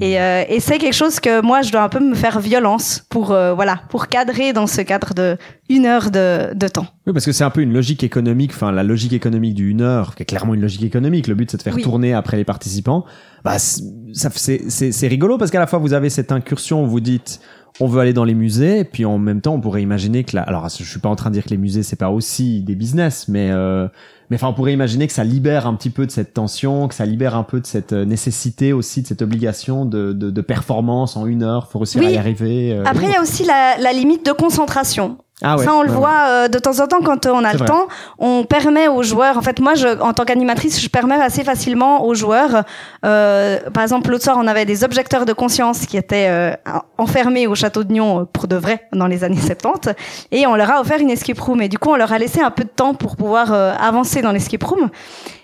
Et, euh, et c'est quelque chose que moi je dois un peu me faire violence pour euh, voilà pour cadrer dans ce cadre de une heure de, de temps. Oui, parce que c'est un peu une logique économique, enfin la logique économique du une heure, qui est clairement une logique économique. Le but c'est de faire Oui. tourner après les participants. Bah, c'est- rigolo parce qu'à la fois vous avez cette incursion où vous dites on veut aller dans les musées, et puis en même temps on pourrait imaginer que là, alors je suis pas en train de dire que les musées c'est pas aussi des business, mais euh, mais enfin on pourrait imaginer que ça libère un petit peu de cette tension, que ça libère un peu de cette euh, nécessité aussi, de cette obligation de, de, de performance en une heure, faut réussir Oui. à y arriver. euh, Après il y a aussi la, la limite de concentration. Ah ouais, ça, on le ouais, voit euh, de temps en temps quand euh, on a le vrai. temps. On permet aux joueurs. En fait, moi, je, en tant qu'animatrice, je permets assez facilement aux joueurs. euh, par exemple, l'autre soir, on avait des objecteurs de conscience qui étaient euh, enfermés au château de Nyon euh, pour de vrai dans les années 70, et on leur a offert une escape room. Et du coup, on leur a laissé un peu de temps pour pouvoir euh, avancer dans l'escape room.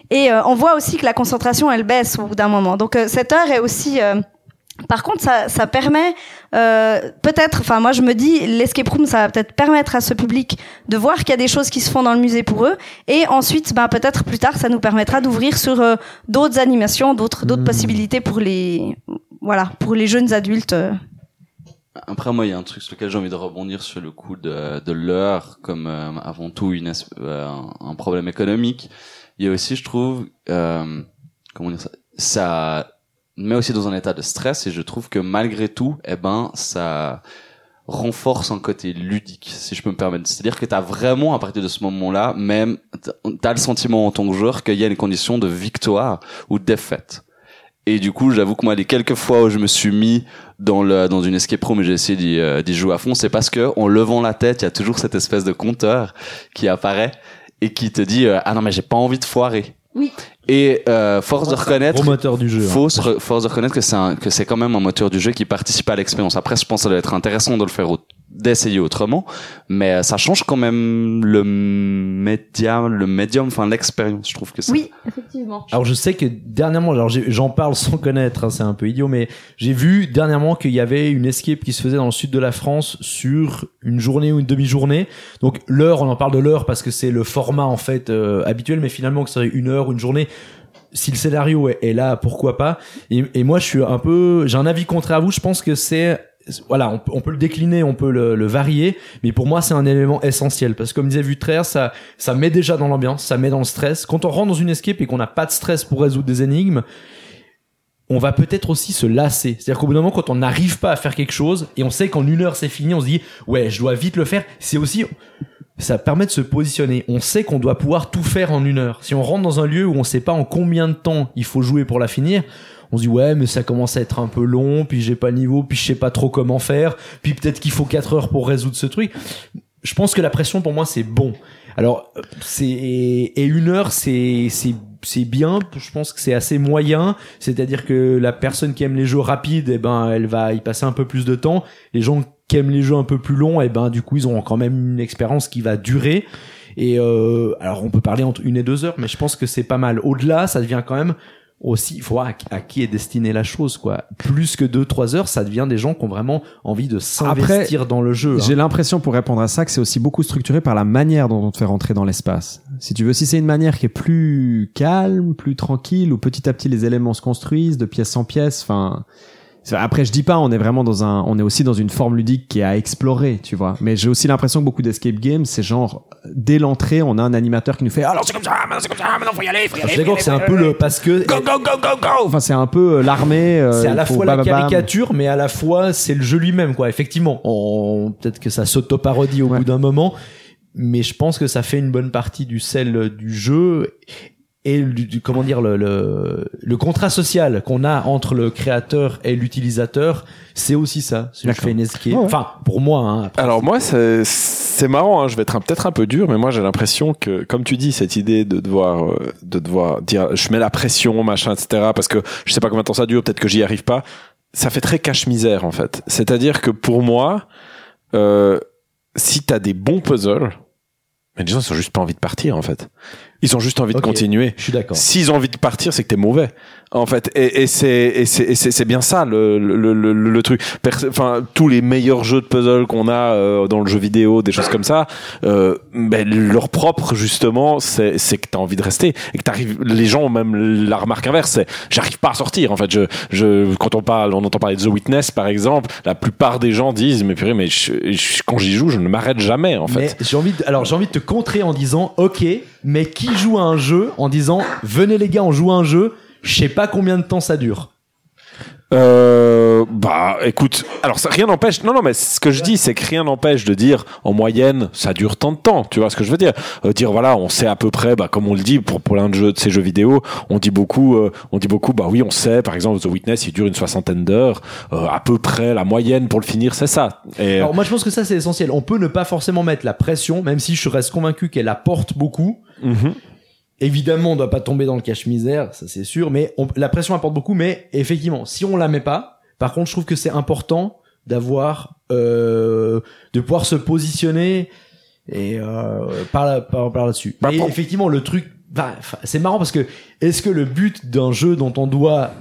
Et euh, on voit aussi que la concentration, elle baisse au bout d'un moment. Donc euh, cette heure est aussi euh, par contre, ça, ça permet euh, peut-être, enfin moi je me dis, l'escape room, ça va peut-être permettre à ce public de voir qu'il y a des choses qui se font dans le musée pour eux, et ensuite, ben, peut-être plus tard, ça nous permettra d'ouvrir sur euh, d'autres animations, d'autres d'autres possibilités pour les, voilà, pour les jeunes adultes. euh. Après, moi, il y a un truc sur lequel j'ai envie de rebondir sur le coup de, de l'heure, comme euh, avant tout une, euh, un, un problème économique. Il y a aussi, je trouve, euh, comment dire ça, ça met aussi dans un état de stress et je trouve que malgré tout, eh ben, ça renforce un côté ludique, si je peux me permettre. C'est-à-dire que t'as vraiment, à partir de ce moment-là, même, t'as- le sentiment en tant que joueur qu'il y a une condition de victoire ou de défaite. Et du coup, j'avoue que moi, les quelques fois où je me suis mis dans le dans une escape room et j'ai essayé d'y euh, jouer à fond, c'est parce que en levant la tête, il y a toujours cette espèce de compteur qui apparaît et qui te dit euh, ah non mais j'ai pas envie de foirer. Oui. Et euh, force de reconnaître, moteur du jeu. hein. faut force de reconnaître que c'est un- que c'est quand même un moteur du jeu qui participe à l'expérience. Après, je pense que ça doit être intéressant de le faire au- d'essayer autrement, mais euh, ça change quand même le médium, le médium, enfin l'expérience. Je trouve que c'est Oui, effectivement. Alors je sais que dernièrement, alors j'en parle sans connaître, hein, c'est un peu idiot, mais j'ai vu dernièrement qu'il y avait une escape qui se faisait dans le sud de la France sur une journée ou une demi-journée. Donc l'heure, on en parle de l'heure parce que c'est le format en fait euh, habituel, mais finalement que ça serait une heure, ou une journée. Si le scénario est, est là, pourquoi pas? Et, et moi, je suis un peu, j'ai un avis contraire à vous. Je pense que c'est voilà, on, peut- le décliner, on peut le, varier, mais pour moi c'est un élément essentiel parce que comme disait Vutraire, ça ça met déjà dans l'ambiance, ça met dans le stress. Quand on rentre dans une escape et qu'on n'a pas de stress pour résoudre des énigmes, on va peut-être aussi se lasser. C'est-à-dire qu'au bout d'un moment, quand on n'arrive pas à faire quelque chose et on sait qu'en une heure c'est fini, on se dit ouais, je dois vite le faire. C'est aussi ça permet de se positionner. On sait qu'on doit pouvoir tout faire en une heure. Si on rentre dans un lieu où on sait pas en combien de temps il faut jouer pour la finir, on se dit ouais mais ça commence à être un peu long, puis j'ai pas le niveau, puis je sais pas trop comment faire, puis peut-être qu'il faut 4 heures pour résoudre ce truc. Je pense que la pression pour moi c'est bon. Alors c'est et une heure c'est c'est c'est bien. Je pense que c'est assez moyen. C'est-à-dire que la personne qui aime les jeux rapides, eh ben elle va y passer un peu plus de temps. Les gens qui aiment les jeux un peu plus longs, eh ben du coup ils ont quand même une expérience qui va durer. Et euh, alors on peut parler entre une et deux heures, mais je pense que c'est pas mal. Au-delà, ça devient quand même aussi, il faut voir à, à qui est destinée la chose, quoi. Plus que deux, trois heures, ça devient des gens qui ont vraiment envie de s'investir dans le jeu. hein. J'ai l'impression, pour répondre à ça, que c'est aussi beaucoup structuré par la manière dont on te fait rentrer dans l'espace. Si tu veux, si c'est une manière qui est plus calme, plus tranquille, où petit à petit les éléments se construisent de pièce en pièce, enfin... Après, je dis pas, on est vraiment dans un, on est aussi dans une forme ludique qui est à explorer, tu vois. Mais j'ai aussi l'impression que beaucoup d'escape games, c'est genre, dès l'entrée, on a un animateur qui nous fait, alors c'est comme ça, maintenant c'est comme ça, maintenant faut y aller, faut y aller. d'accord c'est un peu le parce que Go, go, go, go, go! Enfin, c'est un peu euh, l'armée. euh, c'est à la fois la caricature, mais à la fois c'est le jeu lui-même, quoi. Effectivement, on peut-être que ça s'auto-parodie au bout d'un moment, mais je pense que ça fait une bonne partie du sel du jeu et du, du- comment dire le, le le contrat social qu'on a entre le créateur et l'utilisateur, c'est aussi ça. Si je fais une escape, Ouais, ouais. enfin pour moi, hein, après, Alors moi, c'est c'est marrant. Hein, je vais être un- peut-être un peu dur, mais moi j'ai l'impression que, comme tu dis, cette idée de devoir, euh, de devoir dire, je mets la pression, machin, etc. Parce que je sais pas combien de temps ça dure. Peut-être que j'y arrive pas. Ça fait très cache-misère en fait. C'est-à-dire que pour moi, euh, si t'as des bons puzzles, mais les gens ils ont juste pas envie de partir en fait. Ils ont juste envie de continuer. je suis d'accord. S'ils ont envie de partir, c'est que t'es mauvais, en fait. Et, et c'est c'est bien ça le le le, le, truc. Enfin, tous les meilleurs jeux de puzzle qu'on a euh, dans le jeu vidéo, des choses comme ça, euh, ben leur propre justement, c'est que t'as envie de rester et que t'arrives. Les gens ont même la remarque inverse, c'est j'arrive pas à sortir. En fait, je je quand on parle, on entend parler de The Witness par exemple, la plupart des gens disent mais purée, mais je, je- quand j'y joue, je ne m'arrête jamais en fait. J'ai envie de, alors j'ai envie de te contrer en disant ok mais qui joue à un jeu en disant venez les gars on joue à un jeu je sais pas combien de temps ça dure Euh, bah, écoute, alors ça, rien n'empêche. Non, non, mais ce que je dis, c'est que rien n'empêche de dire en moyenne, ça dure tant de temps. Tu vois ce que je veux dire? Euh, Dire voilà, on sait à peu près, bah, comme on le dit pour pour l'un de, jeux, de ces jeux vidéo, on dit beaucoup, euh, on dit beaucoup. Bah oui, on sait. Par exemple, The Witness, il dure une soixantaine d'heures. Euh, à peu près, la moyenne pour le finir, c'est ça. Et alors moi je pense que ça c'est essentiel on peut ne pas forcément mettre la pression même si je reste convaincu qu'elle apporte beaucoup Mhm. Évidemment on doit pas tomber dans le cache-misère ça c'est sûr mais on- la pression apporte beaucoup mais effectivement si on la met pas par contre je trouve que c'est important d'avoir euh, de pouvoir se positionner et euh, par là par, par là-dessus. Bah, et effectivement le truc bah, c'est marrant parce que est-ce que le but d'un jeu dont on doit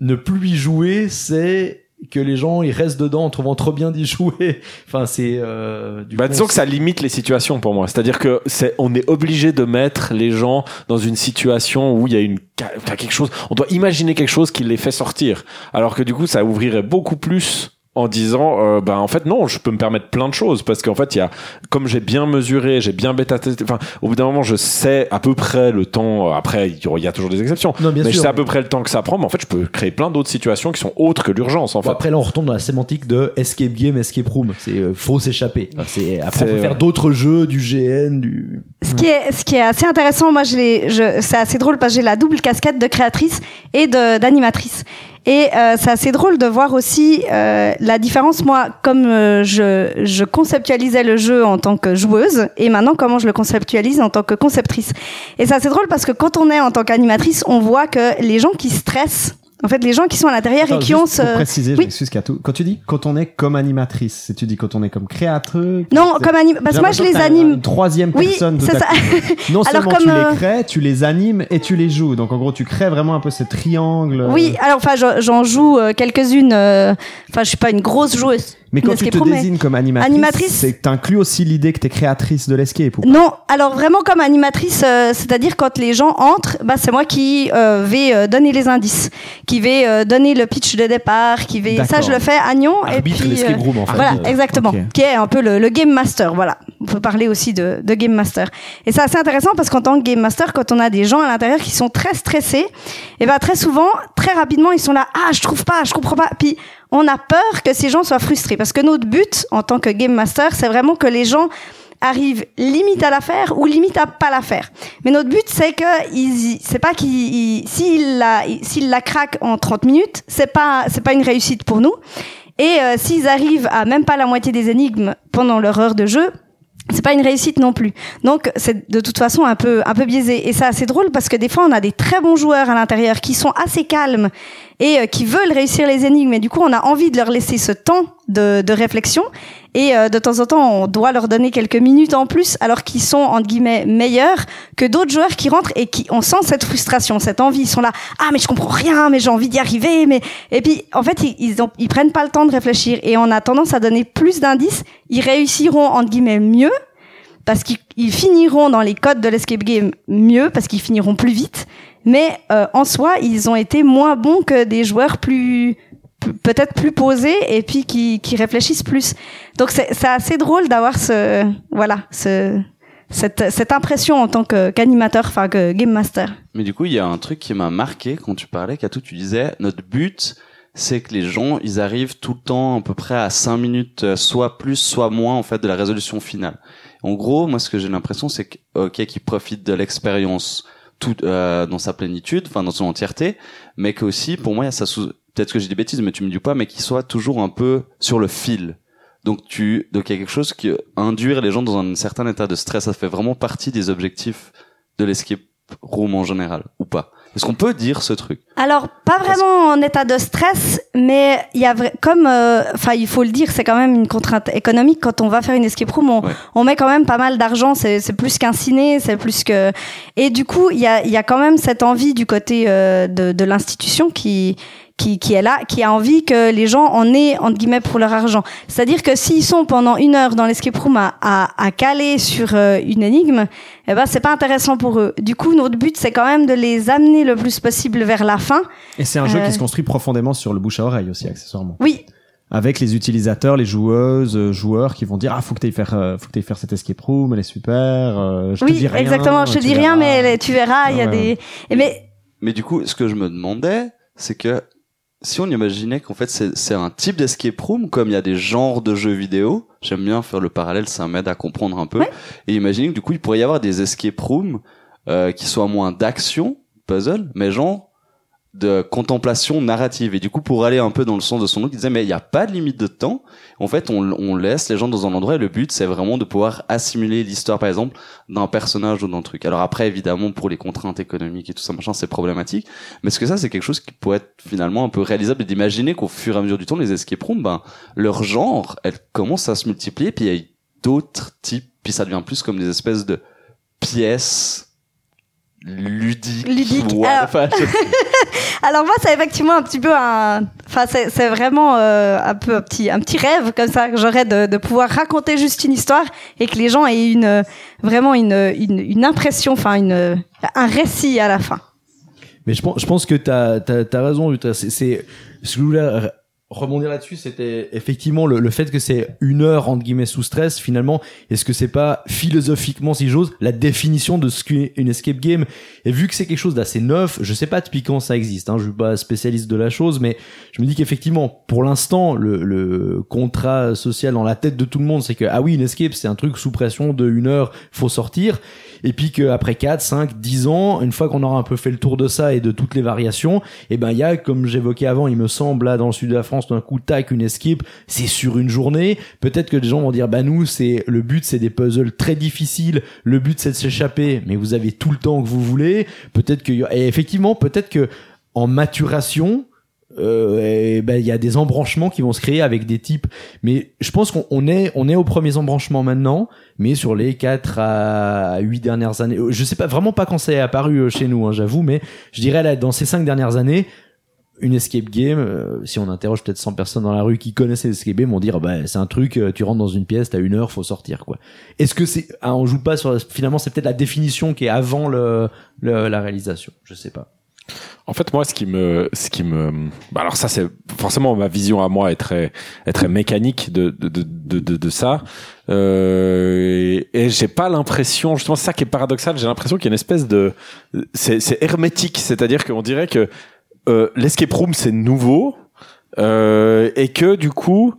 ne plus y jouer c'est que les gens ils restent dedans en trouvant trop bien d'y jouer enfin c'est euh, du Bah, coup, disons on que ça limite les situations pour moi. C'est-à-dire que c'est, on est obligé de mettre les gens dans une situation où il y a une, quelque chose, on doit imaginer quelque chose qui les fait sortir. Alors que du coup, ça ouvrirait beaucoup plus en disant, euh, ben, en fait, non, je peux me permettre plein de choses parce qu'en fait, il y a, comme j'ai bien mesuré, j'ai bien bêta testé, enfin, au bout d'un moment, je sais à peu près le temps, euh, après, il y a toujours des exceptions. Non, bien mais je sais à peu près le temps que ça prend, mais en fait, je peux créer plein d'autres situations qui sont autres que l'urgence, en Bon, fait. après là on retombe dans la sémantique de escape game, escape room. C'est euh, faut s'échapper. Enfin, c'est après peut faire d'autres jeux, du GN, du. Ce qui est, ce qui est assez intéressant, moi, je l'ai- je, c'est assez drôle parce que j'ai la double casquette de créatrice et de, d'animatrice. Et euh, c'est assez drôle de voir aussi euh, la différence, moi, comme euh, je, je conceptualisais le jeu en tant que joueuse, et maintenant comment je le conceptualise en tant que conceptrice. Et c'est assez drôle parce que quand on est en tant qu'animatrice, on voit que les gens qui stressent, en fait, les gens qui sont à l'intérieur et qui ont ce... Pour préciser, je Oui. m'excuse Katou. Quand tu dis quand on est comme animatrice, c'est tu dis quand on est comme créatrice. Non, comme anim... parce que moi, je les anime. Une troisième Oui, personne. tout ça. coup. Non Alors, seulement tu euh, les crées, tu les animes et tu les joues. Donc en gros, tu crées vraiment un peu ce triangle. euh, Oui, alors enfin, j'en- joue euh, quelques-unes. euh, Enfin, je suis pas une grosse joueuse. Mais quand tu te désignes comme animatrice, Animatrice. c'est que t'inclus aussi l'idée que t'es créatrice de l'escape. ou pas? Non, alors vraiment comme animatrice, euh, c'est-à-dire quand les gens entrent, bah, c'est moi qui euh, vais euh, donner les indices, qui vais euh, donner le pitch de départ, qui vais... Ça, je le fais à Nyon. et Arbitre puis, l'escape euh, room en fait. Voilà, exactement. Qui est un peu le, le game master, voilà. On peut parler aussi de, game master. Et c'est assez intéressant parce qu'en tant que game master, quand on a des gens à l'intérieur qui sont très stressés, et ben très souvent, très rapidement, ils sont là, ah, je trouve pas, je comprends pas. Puis on a peur que ces gens soient frustrés parce que notre but en tant que game master, c'est vraiment que les gens arrivent limite à la faire ou limite à pas la faire. Mais notre but, c'est que c'est pas qu'ils, s'ils la, s'ils la craquent en 30 minutes, c'est pas, pas une réussite pour nous. Et euh, s'ils arrivent à même pas la moitié des énigmes pendant leur heure de jeu, c'est pas une réussite non plus. Donc c'est de toute façon un peu un peu biaisé et c'est assez drôle parce que des fois on a des très bons joueurs à l'intérieur qui sont assez calmes et euh, qui veulent réussir les énigmes. Et du coup on a envie de leur laisser ce temps de, de réflexion. Et euh, de temps en temps on doit leur donner quelques minutes en plus alors qu'ils sont entre guillemets meilleurs que d'autres joueurs qui rentrent et qui on sent cette frustration, cette envie, ils sont là ah mais je comprends rien mais j'ai envie d'y arriver mais et puis en fait ils ils, ils prennent pas le temps de réfléchir. Et on a tendance à donner plus d'indices, ils réussiront entre guillemets mieux parce qu'ils ils finiront dans les codes de l'escape game mieux parce qu'ils finiront plus vite mais euh, en soi ils ont été moins bons que des joueurs plus peut-être plus posés et puis qui, qui réfléchissent plus donc c'est assez drôle d'avoir ce voilà ce cette, cette impression en tant qu'animateur enfin que game master Mais du coup, il y a un truc qui m'a marqué quand tu parlais, Katou, tu disais, notre but, c'est que les gens, ils arrivent tout le temps à peu près à 5 minutes, euh, soit plus, soit moins, en fait, de la résolution finale. En gros, moi, ce que j'ai l'impression, c'est que, ok, qu'ils profitent de l'expérience tout, euh, dans sa plénitude, enfin, dans son entièreté, mais qu'aussi, pour moi, il y a ça sous, peut-être que j'ai des bêtises, mais tu me dis pas, mais qu'ils soient toujours un peu sur le fil. Donc tu, donc il y a quelque chose qui induire les gens dans un certain état de stress. Ça fait vraiment partie des objectifs de l'escape room en général, ou pas? Est-ce qu'on peut dire ce truc? Alors, pas vraiment en état de stress, mais il y a comme, euh, enfin, il faut le dire, c'est quand même une contrainte économique quand on va faire une escape room. On, Ouais. on met quand même pas mal d'argent. C'est c'est plus qu'un ciné, c'est plus que. Et du coup, il y a, il y a quand même cette envie du côté euh, de, de l'institution qui qui, qui est là, qui a envie que les gens en aient entre guillemets pour leur argent. C'est-à-dire que s'ils sont pendant une heure dans l'escape room à, à, à caler sur euh, une énigme, eh ben c'est pas intéressant pour eux. Du coup, notre but c'est quand même de les amener le plus possible vers la fin. Et c'est un jeu Euh. qui se construit profondément sur le bouche à oreille aussi, accessoirement. Oui, Avec les utilisateurs, les joueuses, euh, joueurs qui vont dire ah faut que t'ailles faire, euh, faut que t'ailles faire cette escape room, elle est super. euh, je te oui, dis rien, exactement. Je te dis rien, mais tu verras, il y a Ouais. des. Et mais Mais du coup, ce que je me demandais, c'est que si on imaginait qu'en fait c'est un type d'escape room, comme il y a des genres de jeux vidéo, j'aime bien faire le parallèle, ça m'aide à comprendre un peu. Ouais. Et imaginez que du coup il pourrait y avoir des escape rooms euh, qui soient moins d'action, puzzle, mais genre de contemplation narrative. Et du coup, pour aller un peu dans le sens de son nom, il disait, mais il n'y a pas de limite de temps. En fait, on, laisse les gens dans un endroit et le but, c'est vraiment de pouvoir assimiler l'histoire, par exemple, d'un personnage ou d'un truc. Alors après, évidemment, pour les contraintes économiques et tout ça, machin, c'est problématique. Mais est-ce que ça, c'est quelque chose qui pourrait être finalement un peu réalisable et d'imaginer qu'au fur et à mesure du temps, les escape rooms, ben, leur genre, elles commencent à se multiplier, puis il y a d'autres types, puis ça devient plus comme des espèces de pièces Ludiques. Ouais, Alors- enfin, je- alors moi, c'est effectivement un petit peu un. Enfin, c'est c'est vraiment euh, un peu un petit un petit rêve comme ça que j'aurais de, de pouvoir raconter juste une histoire et que les gens aient une vraiment une une, une impression, enfin une un récit à la fin. Mais je pense, je pense que t'as as, as raison, Luther. C'est, c'est ce que je voulais rebondir là-dessus, c'était effectivement le, le fait que c'est une heure entre guillemets sous stress. Finalement, est-ce que c'est pas philosophiquement, si j'ose, la définition de ce qu'est une escape game? Et vu que c'est quelque chose d'assez neuf, je sais pas depuis quand ça existe. Hein, je suis pas spécialiste de la chose, mais je me dis qu'effectivement, pour l'instant, le, le contrat social dans la tête de tout le monde, c'est que ah oui, une escape, c'est un truc sous pression de une heure, faut sortir. Et puis qu'après 4, 5, 10 ans, une fois qu'on aura un peu fait le tour de ça et de toutes les variations, et ben il y a, comme j'évoquais avant, il me semble, là dans le sud de la France, d'un coup, tac, une escape, c'est sur une journée. Peut-être que les gens vont dire, bah nous, c'est le but, c'est des puzzles très difficiles, le but c'est de s'échapper, mais vous avez tout le temps que vous voulez. Peut-être que, et effectivement, peut-être que en maturation, euh, ben, il y a des embranchements qui vont se créer avec des types. Mais je pense qu'on on est, on est aux premiers embranchements maintenant, mais sur les 4 à 8 dernières années, euh, je sais pas vraiment pas quand c'est apparu euh, chez nous, hein, j'avoue, mais je dirais là, dans ces 5 dernières années, une escape game, euh, si on interroge peut-être 100 personnes dans la rue qui connaissaient l'escape game, vont dire bah c'est un truc, euh, tu rentres dans une pièce, t'as une heure, faut sortir quoi. Est-ce que c'est, ah, on joue pas sur, finalement c'est peut-être la définition qui est avant le, le- la réalisation, je sais pas. En fait, moi, ce qui me, ce qui me, bah, alors ça, c'est forcément ma vision à moi est très, est très mécanique de de de de, de, ça. Euh, et, et j'ai pas l'impression, justement, c'est ça qui est paradoxal. J'ai l'impression qu'il y a une espèce de, c'est hermétique, c'est-à-dire qu'on dirait que euh, l'escape room c'est nouveau euh, et que du coup,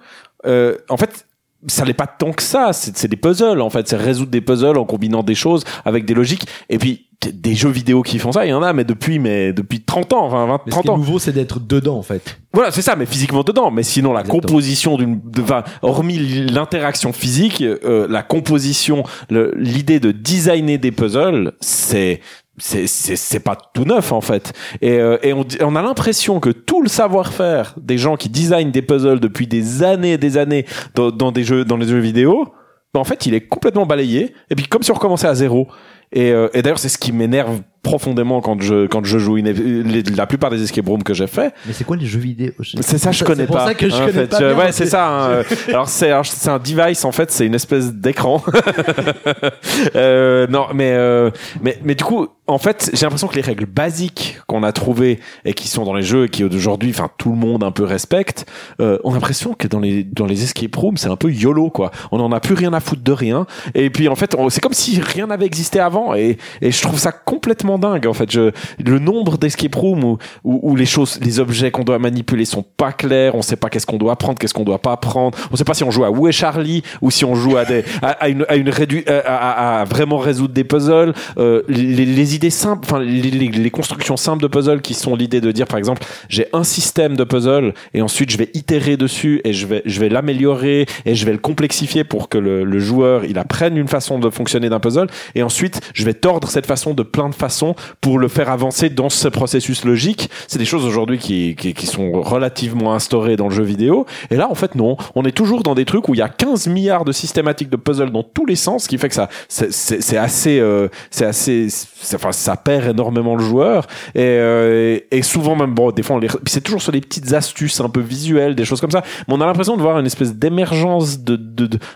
euh, en fait, ça n'est pas tant que ça. C'est c'est des puzzles en fait. C'est résoudre des puzzles en combinant des choses avec des logiques. Et puis des jeux vidéo qui font ça, il y en a, mais depuis mais depuis 30 ans, enfin 20, Mais ce 30 qui est ans. nouveau, c'est d'être dedans, en fait. Voilà, c'est ça, mais physiquement dedans. Mais sinon, la Exactement. composition d'une, enfin, hormis l'interaction physique, euh, la composition, le- l'idée de designer des puzzles, c'est c'est pas tout neuf en fait. Et euh, et on on a l'impression que tout le savoir-faire des gens qui designent des puzzles depuis des années et des années dans, dans des jeux dans les jeux vidéo ben, en fait il est complètement balayé. Et puis comme si on recommençait à zéro. Et, euh, et d'ailleurs c'est ce qui m'énerve profondément quand je quand je joue une, les- la plupart des escape rooms que j'ai fait Mais c'est quoi les jeux vidéo c'est ça, je connais C'est pas. ça que je connais fait. pas bien, ouais, c'est ça. hein. Alors c'est c'est un device en fait, c'est une espèce d'écran. euh, non, mais euh, mais mais du coup, en fait, j'ai l'impression que les règles basiques qu'on a trouvées et qui sont dans les jeux et qui aujourd'hui, enfin tout le monde un peu respecte, euh, on a l'impression que dans les dans les escape rooms, c'est un peu yolo quoi. On en a plus rien à foutre de rien. Et puis en fait, c'est comme si rien n'avait existé avant. Et et je trouve ça complètement dingue en fait. Je, le nombre d'escape rooms où, où où les choses, les objets qu'on doit manipuler sont pas clairs. On sait pas qu'est-ce qu'on doit prendre, qu'est-ce qu'on doit pas prendre. On sait pas si on joue à Où est Charlie ou si on joue à des à, une à une rédu- à- à vraiment résoudre des puzzles. Euh, les, les idées simples, enfin les, les, les constructions simples de puzzles qui sont l'idée de dire par exemple j'ai un système de puzzle et ensuite je vais itérer dessus et je vais je vais l'améliorer et je vais le complexifier pour que le, le joueur il apprenne une façon de fonctionner d'un puzzle et ensuite je vais tordre cette façon de plein de façons pour le faire avancer dans ce processus logique. C'est des choses aujourd'hui qui, sont relativement instaurées dans le jeu vidéo. Et là, en fait, non. On est toujours dans des trucs où il y a 15 milliards de systématiques de puzzles dans tous les sens, ce qui fait que ça, c'est c'est assez, euh, c'est assez, enfin, ça perd énormément le joueur. Et, euh, souvent même, bon, des fois, c'est toujours sur des petites astuces un peu visuelles, des choses comme ça. Mais on a l'impression de voir une espèce d'émergence de,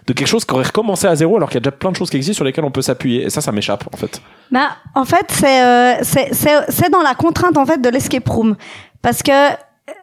quelque chose qui aurait recommencé à zéro, alors qu'il y a déjà plein de choses qui existent sur lesquelles on peut s'appuyer. Et ça, ça m'échappe, en fait. Bah, en fait, c'est euh, c'est c'est- dans la contrainte en fait de l'escape room, parce que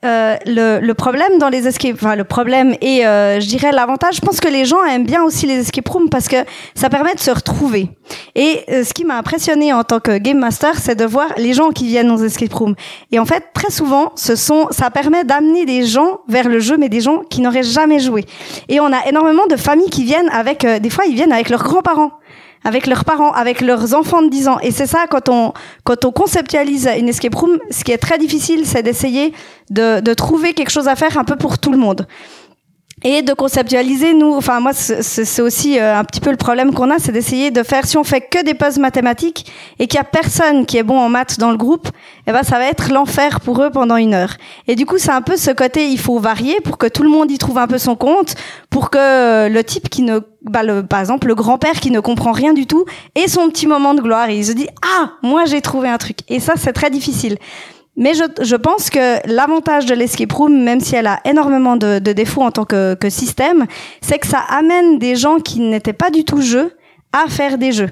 euh, le, problème dans les escape, le problème et euh, je dirais l'avantage, je pense que les gens aiment bien aussi les escape rooms parce que ça permet de se retrouver. Et euh, ce qui m'a impressionné en tant que game master, c'est de voir les gens qui viennent aux escape rooms. Et en fait, très souvent, ce sont, ça permet d'amener des gens vers le jeu, mais des gens qui n'auraient jamais joué. Et on a énormément de familles qui viennent avec, euh, des fois, ils viennent avec leurs grands-parents avec leurs parents, avec leurs enfants de 10 ans. Et c'est ça, quand on, quand on conceptualise une escape room, ce qui est très difficile, c'est d'essayer de, de trouver quelque chose à faire un peu pour tout le monde. Et de conceptualiser, nous, enfin moi, c'est aussi euh, un petit peu le problème qu'on a, c'est d'essayer de faire, si on fait que des puzzles mathématiques et qu'il y a personne qui est bon en maths dans le groupe, eh ben ça va être l'enfer pour eux pendant une heure. Et du coup, c'est un peu ce côté, il faut varier pour que tout le monde y trouve un peu son compte, pour que le type qui ne, bah le, par exemple, le grand-père qui ne comprend rien du tout ait son petit moment de gloire et il se dit ah moi j'ai trouvé un truc. Et ça c'est très difficile. Mais je, je pense que l'avantage de l'escape room, même si elle a énormément de, de défauts en tant que, que système, c'est que ça amène des gens qui n'étaient pas du tout jeux à faire des jeux.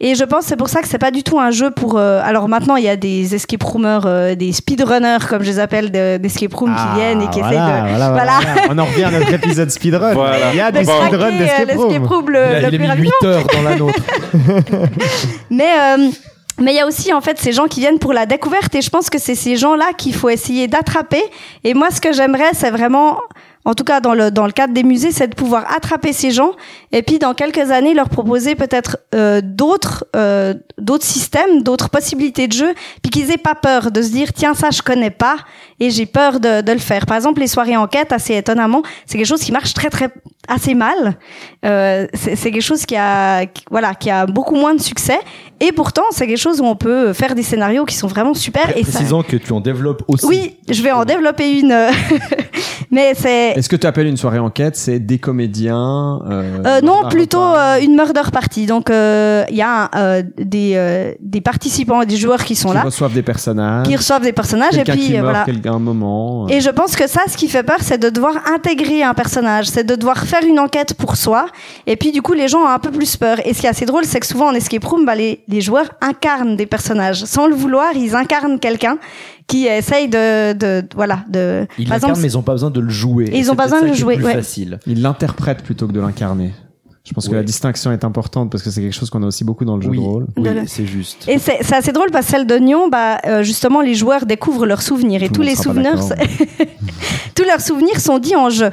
Et je pense que c'est pour ça que c'est pas du tout un jeu pour. euh, alors maintenant, il y a des escape roomers, euh, des speedrunners comme je les appelle, de- d'escape room Ah, qui viennent et qui voilà, essayent de. voilà, voilà, voilà. On en revient à notre épisode speedrun. Voilà. Il y a de des speedruns euh, d'escape l'escape room. room le, il a, le il a plus mis rapide. 8 heures dans la nôtre. Mais euh, mais il y a aussi en fait ces gens qui viennent pour la découverte et je pense que c'est ces gens-là qu'il faut essayer d'attraper. Et moi, ce que j'aimerais, c'est vraiment, en tout cas dans le dans le cadre des musées, c'est de pouvoir attraper ces gens et puis dans quelques années leur proposer peut-être euh, d'autres euh, d'autres systèmes, d'autres possibilités de jeu, puis qu'ils aient pas peur de se dire tiens ça je connais pas et j'ai peur de, de le faire. Par exemple, les soirées enquête, assez étonnamment, c'est quelque chose qui marche très très assez mal. Euh, c'est quelque chose qui a qui- voilà qui a beaucoup moins de succès et pourtant c'est quelque chose où on peut faire des scénarios qui sont vraiment super et ça. Précisant que tu en développes aussi. Oui, je vais en développer une, mais c'est Est-ce que tu appelles une soirée enquête C'est des comédiens euh, Euh, non, plutôt euh, une murder party. Donc il y a des des participants et des joueurs qui sont qui là, reçoivent des personnages. qui reçoivent des personnages et puis qui meurt voilà. quelqu'un un moment. Et je pense que ça, ce qui fait peur, c'est de devoir intégrer un personnage, c'est de devoir faire une enquête pour soi. Et puis, du coup, les gens ont un peu plus peur. Et ce qui est assez drôle, c'est que souvent en escape room, bah, les, les joueurs incarnent des personnages. Sans le vouloir, ils incarnent quelqu'un qui essaye de, de, voilà, de. Ils l'incarnent, mais ils ont pas besoin de le jouer. Et ils ont pas besoin de le jouer, plus ouais. facile. Ils l'interprètent plutôt que de l'incarner. Je pense que la distinction est importante parce que c'est quelque chose qu'on a aussi beaucoup dans le jeu Oui, de rôle. oui, De c'est juste. Et c'est assez drôle parce que celle de Nyon, bah, euh, justement, les joueurs découvrent leurs souvenirs et Tout tous les souvenirs, tous leurs souvenirs sont dits en jeu.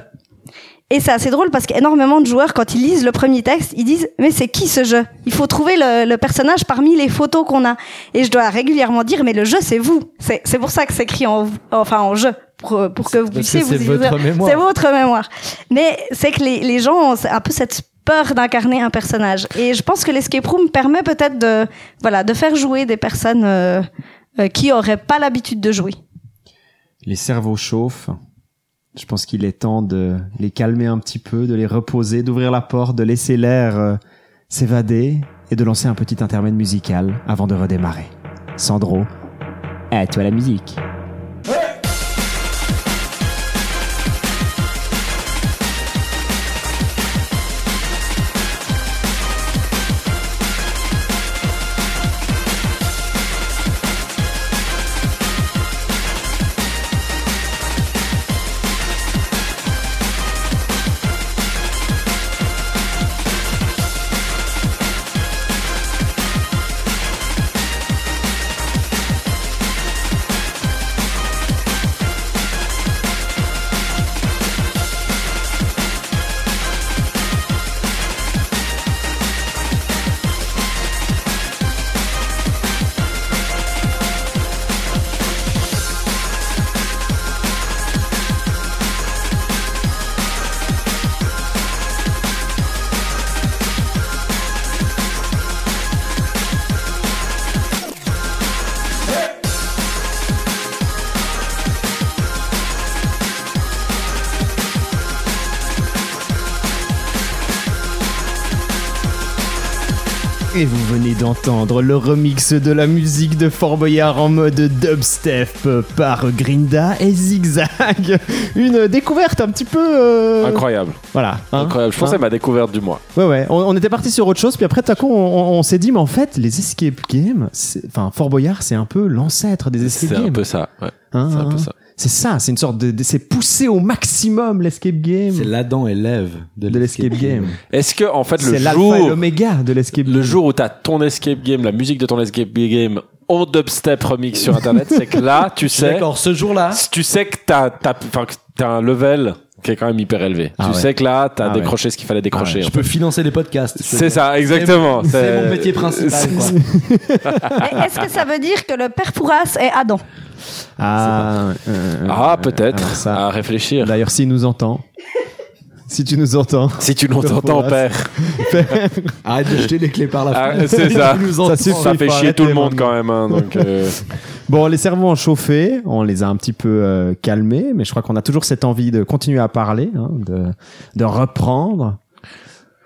Et c'est assez drôle parce qu'énormément de joueurs, quand ils lisent le premier texte, ils disent mais c'est qui ce jeu? Il faut trouver le, le personnage parmi les photos qu'on a. Et je dois régulièrement dire mais le jeu c'est vous. C'est c'est pour ça que c'est écrit en enfin en jeu pour pour que vous puissiez vous c'est y- votre mémoire. C'est votre mémoire. Mais c'est que les les gens ont un peu cette peur d'incarner un personnage. Et je pense que l'escape room permet peut-être de voilà de faire jouer des personnes euh, euh, qui auraient pas l'habitude de jouer. Les cerveaux chauffent. Je pense qu'il est temps de les calmer un petit peu, de les reposer, d'ouvrir la porte, de laisser l'air euh, s'évader et de lancer un petit intermède musical avant de redémarrer. Sandro, à toi la musique. Et vous venez d'entendre le remix de la musique de Fort Boyard en mode dubstep par Grinda et Zigzag. Une découverte un petit peu... euh, Incroyable, Voilà. hein. incroyable. Je pense que Hein. c'est ma découverte du mois. Ouais, ouais. On, on était parti sur autre chose, puis après, tout à coup, on, on- on s'est dit, mais en fait, les escape games, c'est- enfin, Fort Boyard, c'est un peu l'ancêtre des escape C'est games. un peu ça. Ouais. Hein, C'est un peu hein. ça. C'est ça, c'est une sorte de, de- c'est pousser au maximum l'escape game C'est l'Adam et l'Ève de, de l'escape game. Est-ce que en fait le C'est l'alpha et jour, l'oméga de l'escape le game. jour où t'as ton escape game, la musique de ton escape game en dubstep remix sur internet, c'est que là, tu sais, D'accord, ce jour-là, tu sais que t'as, t'as, enfin, que t'as un level qui est quand même hyper élevé. Ah tu ouais. sais que là, t'as Ah ouais. décroché ce qu'il fallait décrocher. je en peux fait. financer des podcasts. C'est ça, exactement. C'est mon métier principal. Est-ce que ça veut dire que le père Fouras est Adam? Ah, euh, Ah, euh, peut-être. alors ça. À réfléchir. D'ailleurs, s'il nous entend. Si tu nous entends. Si tu nous entends, père. Arrête de jeter les clés par la Ah, fenêtre. c'est ça. Tu nous Ça suffit. Ça fait chier tout le monde quand même, hein, donc. euh, Bon, les cerveaux ont chauffé, on les a un petit peu euh, calmés, mais je crois qu'on a toujours cette envie de continuer à parler, hein, de, de reprendre.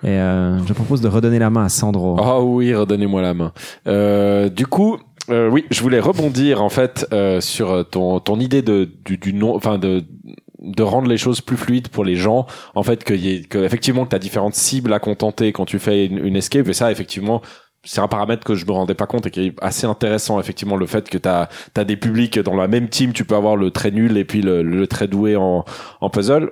Et euh, je propose de redonner la main à Sandro. Ah oui, redonnez-moi la main. Euh, du coup, euh, oui, je voulais rebondir en fait euh, sur ton ton idée de du, du nom, enfin de de rendre les choses plus fluides pour les gens. En fait, que, y ait, que effectivement que t'as différentes cibles à contenter quand tu fais une, une escape et ça effectivement. C'est un paramètre que je me rendais pas compte et qui est assez intéressant effectivement le fait que t'as as des publics dans la même team tu peux avoir le très nul et puis le, le très doué en, en puzzle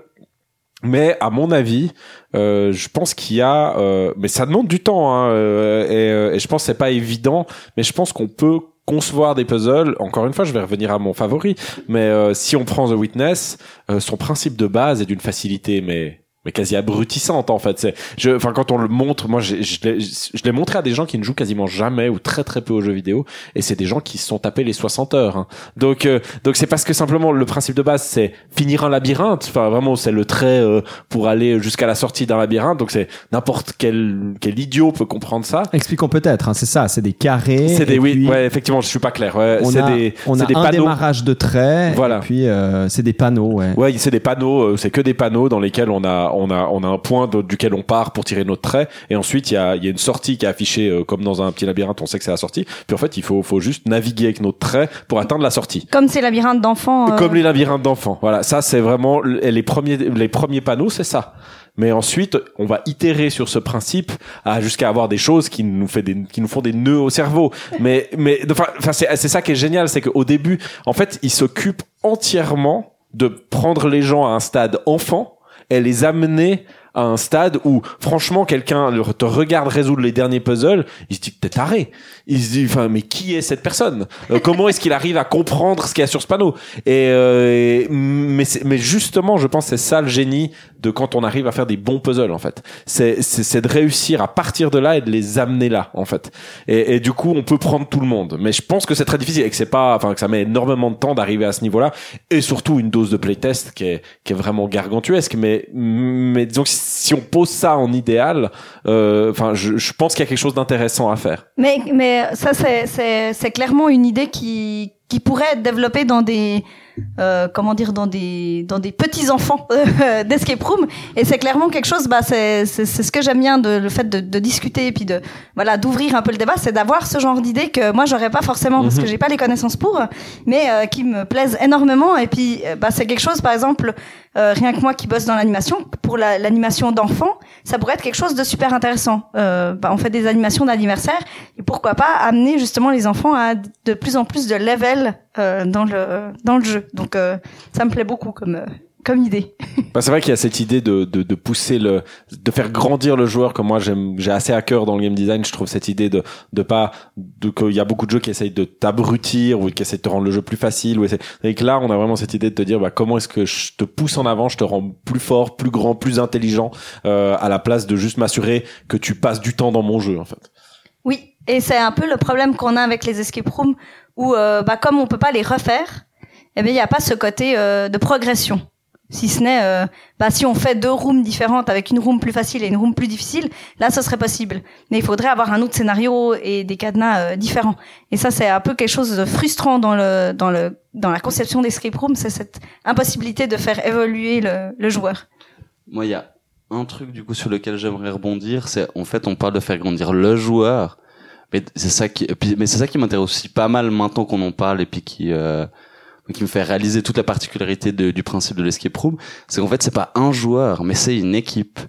mais à mon avis, euh, je pense qu'il y a, euh, mais ça demande du temps, hein, euh, et, euh, et je pense c'est pas évident, mais je pense qu'on peut concevoir des puzzles. Encore une fois, je vais revenir à mon favori, mais euh, si on prend The Witness, euh, son principe de base est d'une facilité, mais mais quasi abrutissante en fait. C'est, je, enfin quand on le montre, moi je l'ai je l'ai montré à des gens qui ne jouent quasiment jamais ou très très peu aux jeux vidéo, et c'est des gens qui se sont tapés les 60 heures. hein. Donc euh, donc c'est parce que simplement le principe de base c'est finir un labyrinthe. Enfin vraiment c'est le trait euh, pour aller jusqu'à la sortie d'un labyrinthe. Donc c'est n'importe quel quel idiot peut comprendre ça. Expliquons peut-être, hein, c'est ça, c'est des carrés. C'est des oui, puis ouais effectivement je suis pas clair. Ouais, On c'est a, des on c'est a des un panneaux. démarrage de traits, Voilà. et puis euh, c'est des panneaux, ouais. Ouais, c'est des panneaux, euh, c'est que des panneaux dans lesquels on a on a on a un point de- duquel on part pour tirer notre trait et ensuite il y a il y a une sortie qui est affichée euh, comme dans un petit labyrinthe, on sait que c'est la sortie. Puis en fait, il faut faut juste naviguer avec notre trait pour atteindre la sortie. Comme ces labyrinthes d'enfants. euh, Comme les labyrinthes d'enfants. Voilà, ça c'est vraiment les premiers les premiers panneaux, c'est ça. Mais ensuite, on va itérer sur ce principe à jusqu'à avoir des choses qui nous fait des qui nous font des nœuds au cerveau. Mais mais enfin enfin, c'est c'est ça qui est génial, c'est qu'au début, en fait, il s'occupe entièrement de prendre les gens à un stade enfant et les amener à un stade où franchement quelqu'un te regarde résoudre les derniers puzzles, il se dit t'es taré. Il se dit enfin mais qui est cette personne? Euh, Comment est-ce qu'il arrive à comprendre ce qu'il y a sur ce panneau? Et euh, et- mais mais justement je pense que c'est ça le génie de quand on arrive à faire des bons puzzles en fait. C'est c'est de réussir à partir de là et de les amener là en fait. Et, et du coup, on peut prendre tout le monde. Mais je pense que c'est très difficile et que c'est pas, enfin que ça met énormément de temps d'arriver à ce niveau-là et surtout une dose de playtest qui est qui est vraiment gargantuesque. Mais mais disons que si on pose ça en idéal, euh, enfin je, je pense qu'il y a quelque chose d'intéressant à faire. Mais ça, c'est- clairement une idée qui, qui pourrait être développée dans des, euh, comment dire, dans des, dans des petits enfants euh, d'escape room. Et c'est clairement quelque chose, bah, c'est c'est c'est ce que j'aime bien de le fait de, de discuter et puis de, voilà, d'ouvrir un peu le débat, c'est d'avoir ce genre d'idée que moi j'aurais pas forcément parce que j'ai pas les connaissances pour, mais euh, qui me plaisent énormément. Et puis, euh, bah, c'est quelque chose, par exemple, euh, rien que moi qui bosse dans l'animation, pour la- l'animation d'enfants, ça pourrait être quelque chose de super intéressant. Euh, bah, on fait des animations d'anniversaire et pourquoi pas amener justement les enfants à de plus en plus de level dans le dans le jeu. Donc euh, ça me plaît beaucoup comme euh, comme idée. Bah, c'est vrai qu'il y a cette idée de, de, de pousser le, de faire grandir le joueur que moi j'aime, j'ai assez à cœur dans le game design. Je trouve cette idée de, de pas, de qu'il y a beaucoup de jeux qui essayent de t'abrutir ou qui essayent de te rendre le jeu plus facile. Ou essaient- et que là, on a vraiment cette idée de te dire, bah, comment est-ce que je te pousse en avant, je te rends plus fort, plus grand, plus intelligent, euh, à la place de juste m'assurer que tu passes du temps dans mon jeu, en fait. Oui, et c'est un peu le problème qu'on a avec les escape rooms où euh, bah comme on peut pas les refaire, eh bien il y a pas ce côté euh, de progression. Si ce n'est, euh, bah, si on fait deux rooms différentes avec une room plus facile et une room plus difficile, là, ce serait possible. Mais il faudrait avoir un autre scénario et des cadenas euh, différents. Et ça, c'est un peu quelque chose de frustrant dans le dans le dans la conception d'escape room, c'est cette impossibilité de faire évoluer le, le joueur. Moi, y a un truc du coup sur lequel j'aimerais rebondir, c'est en fait on parle de faire grandir le joueur, mais c'est ça qui, mais c'est ça qui m'intéresse aussi pas mal maintenant qu'on en parle et puis qui euh, qui me fait réaliser toute la particularité de- du principe de l'escape room, c'est qu'en fait c'est pas un joueur, mais c'est une équipe.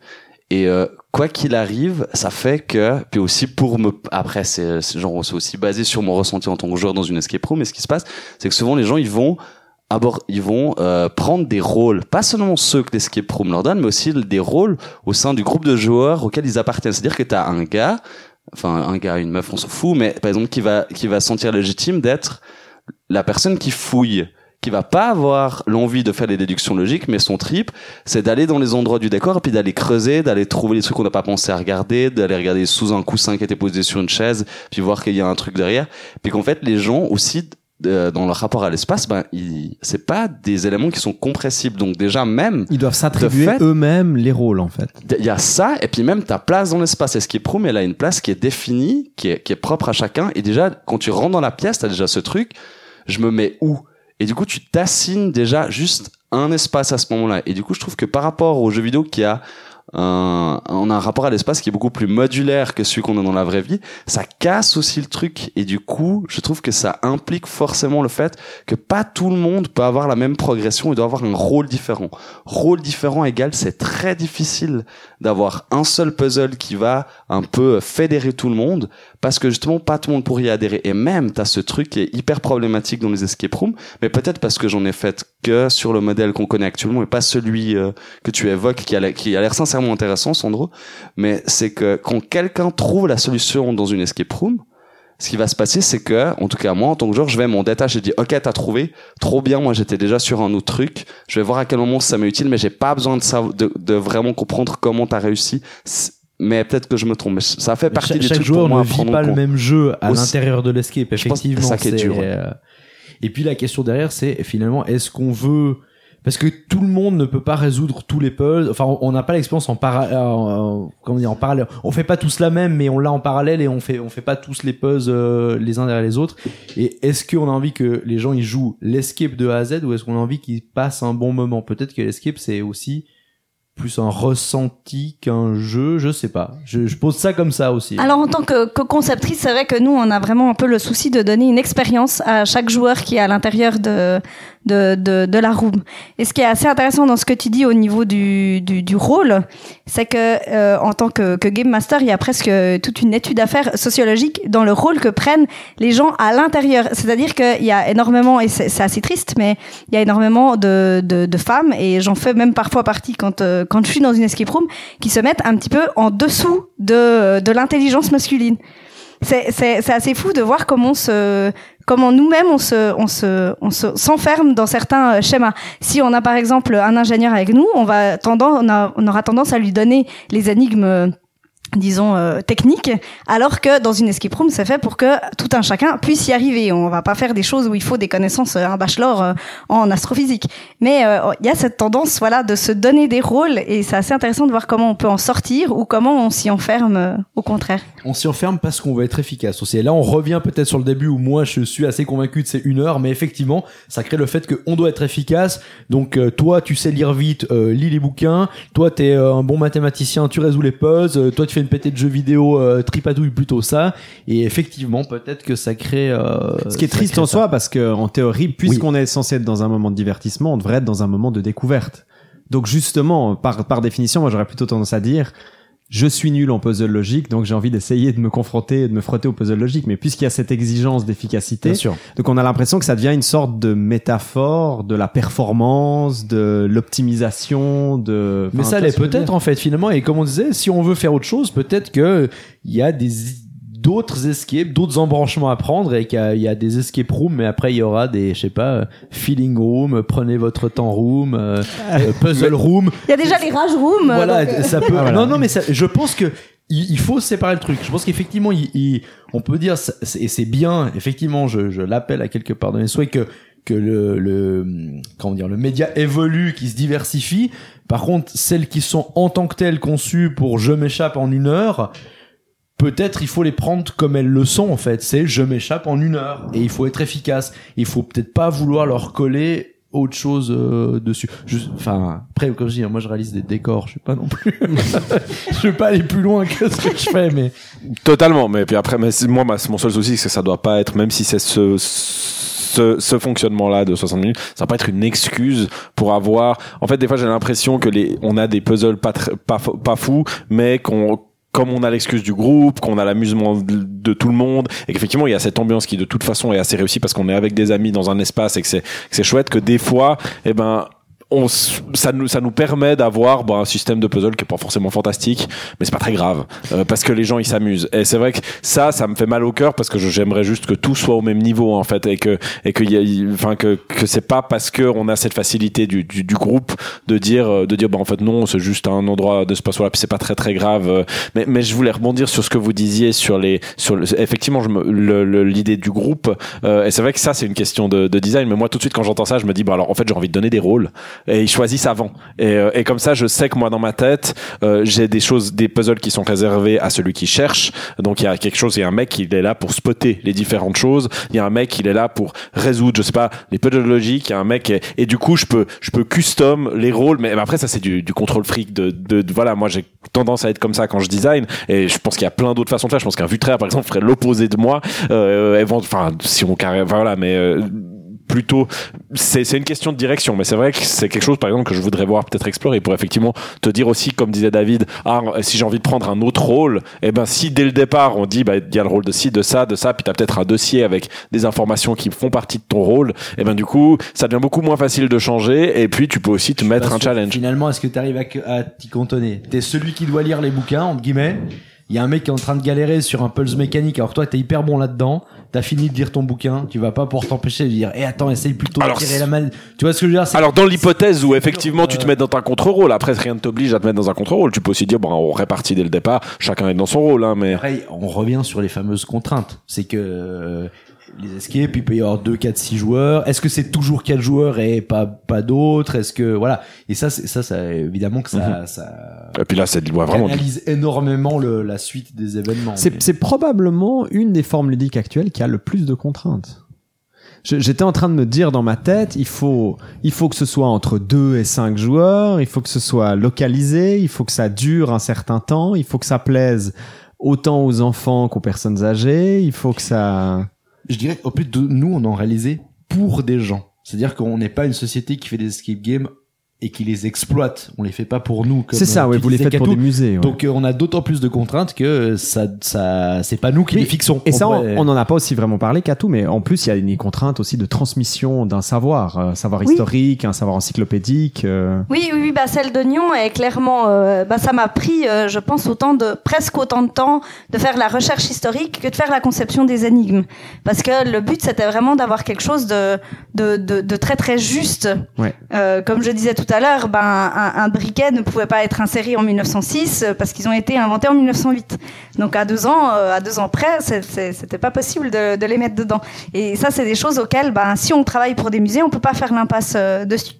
Et euh, quoi qu'il arrive, ça fait que puis aussi pour me après c'est genre c'est aussi basé sur mon ressenti en tant que joueur dans une escape room. Mais ce qui se passe, c'est que souvent les gens ils vont abord, ils vont euh, prendre des rôles, pas seulement ceux que l'escape room leur donne, mais aussi des rôles au sein du groupe de joueurs auquel ils appartiennent. C'est-à-dire que tu as un gars, enfin un gars, une meuf, on s'en fout, mais par exemple qui va qui va se sentir légitime d'être la personne qui fouille qui va pas avoir l'envie de faire des déductions logiques, mais son trip, c'est d'aller dans les endroits du décor, puis d'aller creuser, d'aller trouver les trucs qu'on n'a pas pensé à regarder, d'aller regarder sous un coussin qui était posé sur une chaise, puis voir qu'il y a un truc derrière, puis qu'en fait les gens aussi dans leur rapport à l'espace, ben c'est pas des éléments qui sont compressibles, donc déjà même Ils doivent s'attribuer eux-mêmes les rôles, en fait. il y a ça, et puis même ta place dans l'espace. Escape Room, elle a une place qui est définie, qui est, qui est propre à chacun. Et déjà, quand tu rentres dans la pièce, t'as déjà ce truc, je me mets où? Et du coup, tu t'assignes déjà juste un espace à ce moment-là. Et du coup, je trouve que par rapport aux jeux vidéo qui a un, on a un rapport à l'espace qui est beaucoup plus modulaire que celui qu'on a dans la vraie vie, ça casse aussi le truc. Et du coup, je trouve que ça implique forcément le fait que pas tout le monde peut avoir la même progression et doit avoir un rôle différent. Rôle différent égal, c'est très difficile d'avoir un seul puzzle qui va un peu fédérer tout le monde parce que justement pas tout le monde pourrait y adhérer et même t'as ce truc qui est hyper problématique dans les escape rooms mais peut-être parce que j'en ai fait que sur le modèle qu'on connaît actuellement et pas celui euh, que tu évoques qui a l'air- sincèrement intéressant Sandro mais c'est que quand quelqu'un trouve la solution dans une escape room ce qui va se passer, c'est que, en tout cas, moi, en tant que joueur, je vais m'en détacher. Je dis, OK, t'as trouvé. Trop bien. Moi, j'étais déjà sur un autre truc. Je vais voir à quel moment ça m'est utile, mais j'ai pas besoin de de, de vraiment comprendre comment t'as réussi. Mais peut-être que je me trompe. Mais ça fait partie chaque, des chaque trucs joueur pour moi ne vit pas le compte. même jeu à l'intérieur de l'escape, effectivement. ça qui est dur, euh, Et puis la question derrière, c'est finalement, est-ce qu'on veut parce que tout le monde ne peut pas résoudre tous les puzzles. Enfin, on- on n'a pas l'expérience en parallèle. comment dire en parallèle. On fait pas tous la même, mais on l'a en parallèle et on fait on fait pas tous les puzzles euh, les uns derrière les autres. Et est-ce qu'on a envie que les gens ils jouent l'escape de A à Z ou est-ce qu'on a envie qu'ils passent un bon moment? Peut-être que l'escape c'est aussi plus un ressenti qu'un jeu, je sais pas. Je, pose ça comme ça aussi. Alors en tant que, que conceptrice, c'est vrai que nous, on a vraiment un peu le souci de donner une expérience à chaque joueur qui est à l'intérieur de, de, de, la room. Et ce qui est assez intéressant dans ce que tu dis au niveau du, du, rôle, c'est que euh, en tant que, game master, il y a presque toute une étude à faire sociologique dans le rôle que prennent les gens à l'intérieur. C'est-à-dire qu'il y a énormément, et c'est assez triste, mais il y a énormément de, de, de femmes, et j'en fais même parfois partie quand, euh, quand je suis dans une escape room, qui se mettent un petit peu en dessous de, de l'intelligence masculine. C'est assez fou de voir comment on se comment nous-mêmes on se on se on se s'enferme dans certains euh, schémas. Si on a par exemple un ingénieur avec nous, on va tendance on aura tendance à lui donner les énigmes euh, disons euh, techniques alors que dans une escape room c'est fait pour que tout un chacun puisse y arriver on va pas faire des choses où il faut des connaissances euh, un bachelor euh, en astrophysique mais euh, il y a cette tendance voilà de se donner des rôles et c'est assez intéressant de voir comment on peut en sortir ou comment on s'y enferme au contraire On s'y enferme parce qu'on veut être efficace aussi. Et là, on revient peut-être sur le début où moi, je suis assez convaincu de ces une heure, mais effectivement, ça crée le fait qu'on doit être efficace. Donc, toi, tu sais lire vite, lis les bouquins. Toi, t'es un bon mathématicien, tu résous les puzzles. Toi, fais une pétée de jeux vidéo, euh, tripatouille plutôt ça. Et effectivement, peut-être que ça crée. euh, Ce qui est triste en ça. soi, parce que en théorie, puisqu'on est censé être dans un moment de divertissement, on devrait être dans un moment de découverte. Donc justement, par, par définition, moi j'aurais plutôt tendance à dire, je suis nul en puzzle logique, donc j'ai envie d'essayer de me confronter, de me frotter au puzzle logique. Mais puisqu'il y a cette exigence d'efficacité, donc on a l'impression que ça devient une sorte de métaphore de la performance, de l'optimisation, de. Mais ça l'est peut-être en fait finalement. Et comme on disait, si on veut faire autre chose, peut-être que il y a des d'autres escapes, d'autres embranchements à prendre et qu'il y a, il y a des escape rooms, mais après il y aura des, je sais pas, euh, feeling room, euh, prenez votre temps room, euh, puzzle room. il y a déjà les rage rooms euh, Voilà, donc, ça peut. Ah, voilà. Non, non, mais ça, je pense que il, il faut séparer le truc. Je pense qu'effectivement, il, il- on peut dire, et c'est bien. Effectivement, je, je l'appelle à quelque part dans mes souhaits que que le, le comment dire le média évolue, qui se diversifie. Par contre, celles qui sont en tant que telles conçues pour je m'échappe en une heure. Peut-être il faut les prendre comme elles le sont en fait. C'est je m'échappe en une heure et il faut être efficace. Il faut peut-être pas vouloir leur coller autre chose euh, dessus. Enfin après comme je dis, moi je réalise des décors. Je sais pas non plus. je vais pas aller plus loin que ce que je fais, mais Totalement, mais puis après, moi, mon seul souci, c'est que ça doit pas être, même si c'est ce, ce, ce fonctionnement-là de 60 minutes, ça va pas être une excuse pour avoir. En fait, des fois, j'ai l'impression que les, on a des puzzles pas très, pas, pas fous, mais qu'on comme on a l'excuse du groupe, qu'on a l'amusement de, tout le monde, et qu'effectivement il y a cette ambiance qui de toute façon est assez réussie parce qu'on est avec des amis dans un espace et que c'est que c'est chouette que des fois, eh ben on, ça nous ça nous permet d'avoir bah, un système de puzzle qui est pas forcément fantastique mais c'est pas très grave euh, parce que les gens ils s'amusent. Et c'est vrai que ça ça me fait mal au cœur parce que j'aimerais juste que tout soit au même niveau en fait et que et que y enfin que que c'est pas parce que on a cette facilité du, du, du groupe de dire euh, de dire bah en fait non c'est juste un endroit de ce passe là puis c'est pas très très grave euh, mais mais je voulais rebondir sur ce que vous disiez sur les sur le- effectivement je me l'idée du groupe euh, et c'est vrai que ça c'est une question de, de design mais moi tout de suite quand j'entends ça je me dis bah alors en fait j'ai envie de donner des rôles et ils choisissent avant. Et, euh, et comme ça je sais que moi dans ma tête euh, j'ai des choses des puzzles qui sont réservés à celui qui cherche. Donc il y a quelque chose il y a un mec il est là pour spotter les différentes choses. Il y a un mec il est là pour résoudre je sais pas les puzzles logiques. Il y a un mec et, et du coup je peux je peux custom les rôles. Mais, après ça c'est du, du contrôle fric de, de, de- voilà moi j'ai tendance à être comme ça quand je design. Et je pense qu'il y a plein d'autres façons de faire. Je pense qu'un vitraire par exemple ferait l'opposé de moi. Euh, enfin si on carré voilà mais euh, plutôt c'est c'est une question de direction mais c'est vrai que c'est quelque chose par exemple que je voudrais voir peut-être explorer pour effectivement te dire aussi comme disait David ah si j'ai envie de prendre un autre rôle et ben si dès le départ on dit bah il y a le rôle de ci de ça de ça puis t'as peut-être un dossier avec des informations qui font partie de ton rôle et ben du coup ça devient beaucoup moins facile de changer et puis tu peux aussi te mettre un challenge Finalement, est-ce que tu arrives à, à t'y cantonner? T'es celui qui doit lire les bouquins, entre guillemets. Il y a un mec qui est en train de galérer sur un pulse mécanique, alors que toi t'es hyper bon là-dedans. T'as fini de lire ton bouquin, tu vas pas pour t'empêcher de dire, eh attends, essaye plutôt de tirer la main. Tu vois ce que je veux dire alors dans l'hypothèse où effectivement tu te Euh, mets dans un contre-rôle après rien ne t'oblige à te mettre dans un contre-rôle tu peux aussi dire bon on répartit dès le départ chacun est dans son rôle hein, mais Après, on revient sur les fameuses contraintes. C'est que euh, les escapes, il peut y avoir 2, 4, 6 joueurs. Est-ce que c'est toujours 4 joueurs et pas pas d'autres? Est-ce que voilà Et ça, c'est- ça, ça, évidemment que ça, ça et puis là c'est ouais, vraiment analyse énormément le, la suite des événements. C'est Mais- probablement une des formes ludiques actuelles qui a le plus de contraintes. J'étais en train de me dire dans ma tête, il faut, il faut que ce soit entre 2 et 5 joueurs, il faut que ce soit localisé, il faut que ça dure un certain temps, il faut que ça plaise autant aux enfants qu'aux personnes âgées, il faut que ça... je dirais qu'au plus de nous, on en réalisait pour des gens. C'est-à-dire qu'on n'est pas une société qui fait des escape games et qui les exploitent. On les fait pas pour nous. C'est ça, euh, ouais, vous les faites pour des musées. ouais. Donc euh, on a d'autant plus de contraintes que ça, ça, c'est pas nous qui les fixons. Et ça, on pourrait- on n'en a pas aussi vraiment parlé qu'à tout, mais en plus, il y a une contrainte aussi de transmission d'un savoir, euh, savoir Oui. historique, un savoir encyclopédique. euh. Oui, oui, oui, bah celle d'oignon est clairement, euh, bah ça m'a pris, euh, je pense, autant de presque autant de temps de faire la recherche historique que de faire la conception des énigmes, parce que le but c'était vraiment d'avoir quelque chose de de, de, de très très juste. Ouais. Euh, comme je disais tout à l'heure, ben un, briquet ne pouvait pas être inséré en 1906 euh, parce qu'ils ont été inventés en 1908. Donc à deux ans, euh, à deux ans près, c'était pas possible de, de les mettre dedans. Et ça, c'est des choses auxquelles, ben si on travaille pour des musées, on peut pas faire l'impasse euh, dessus.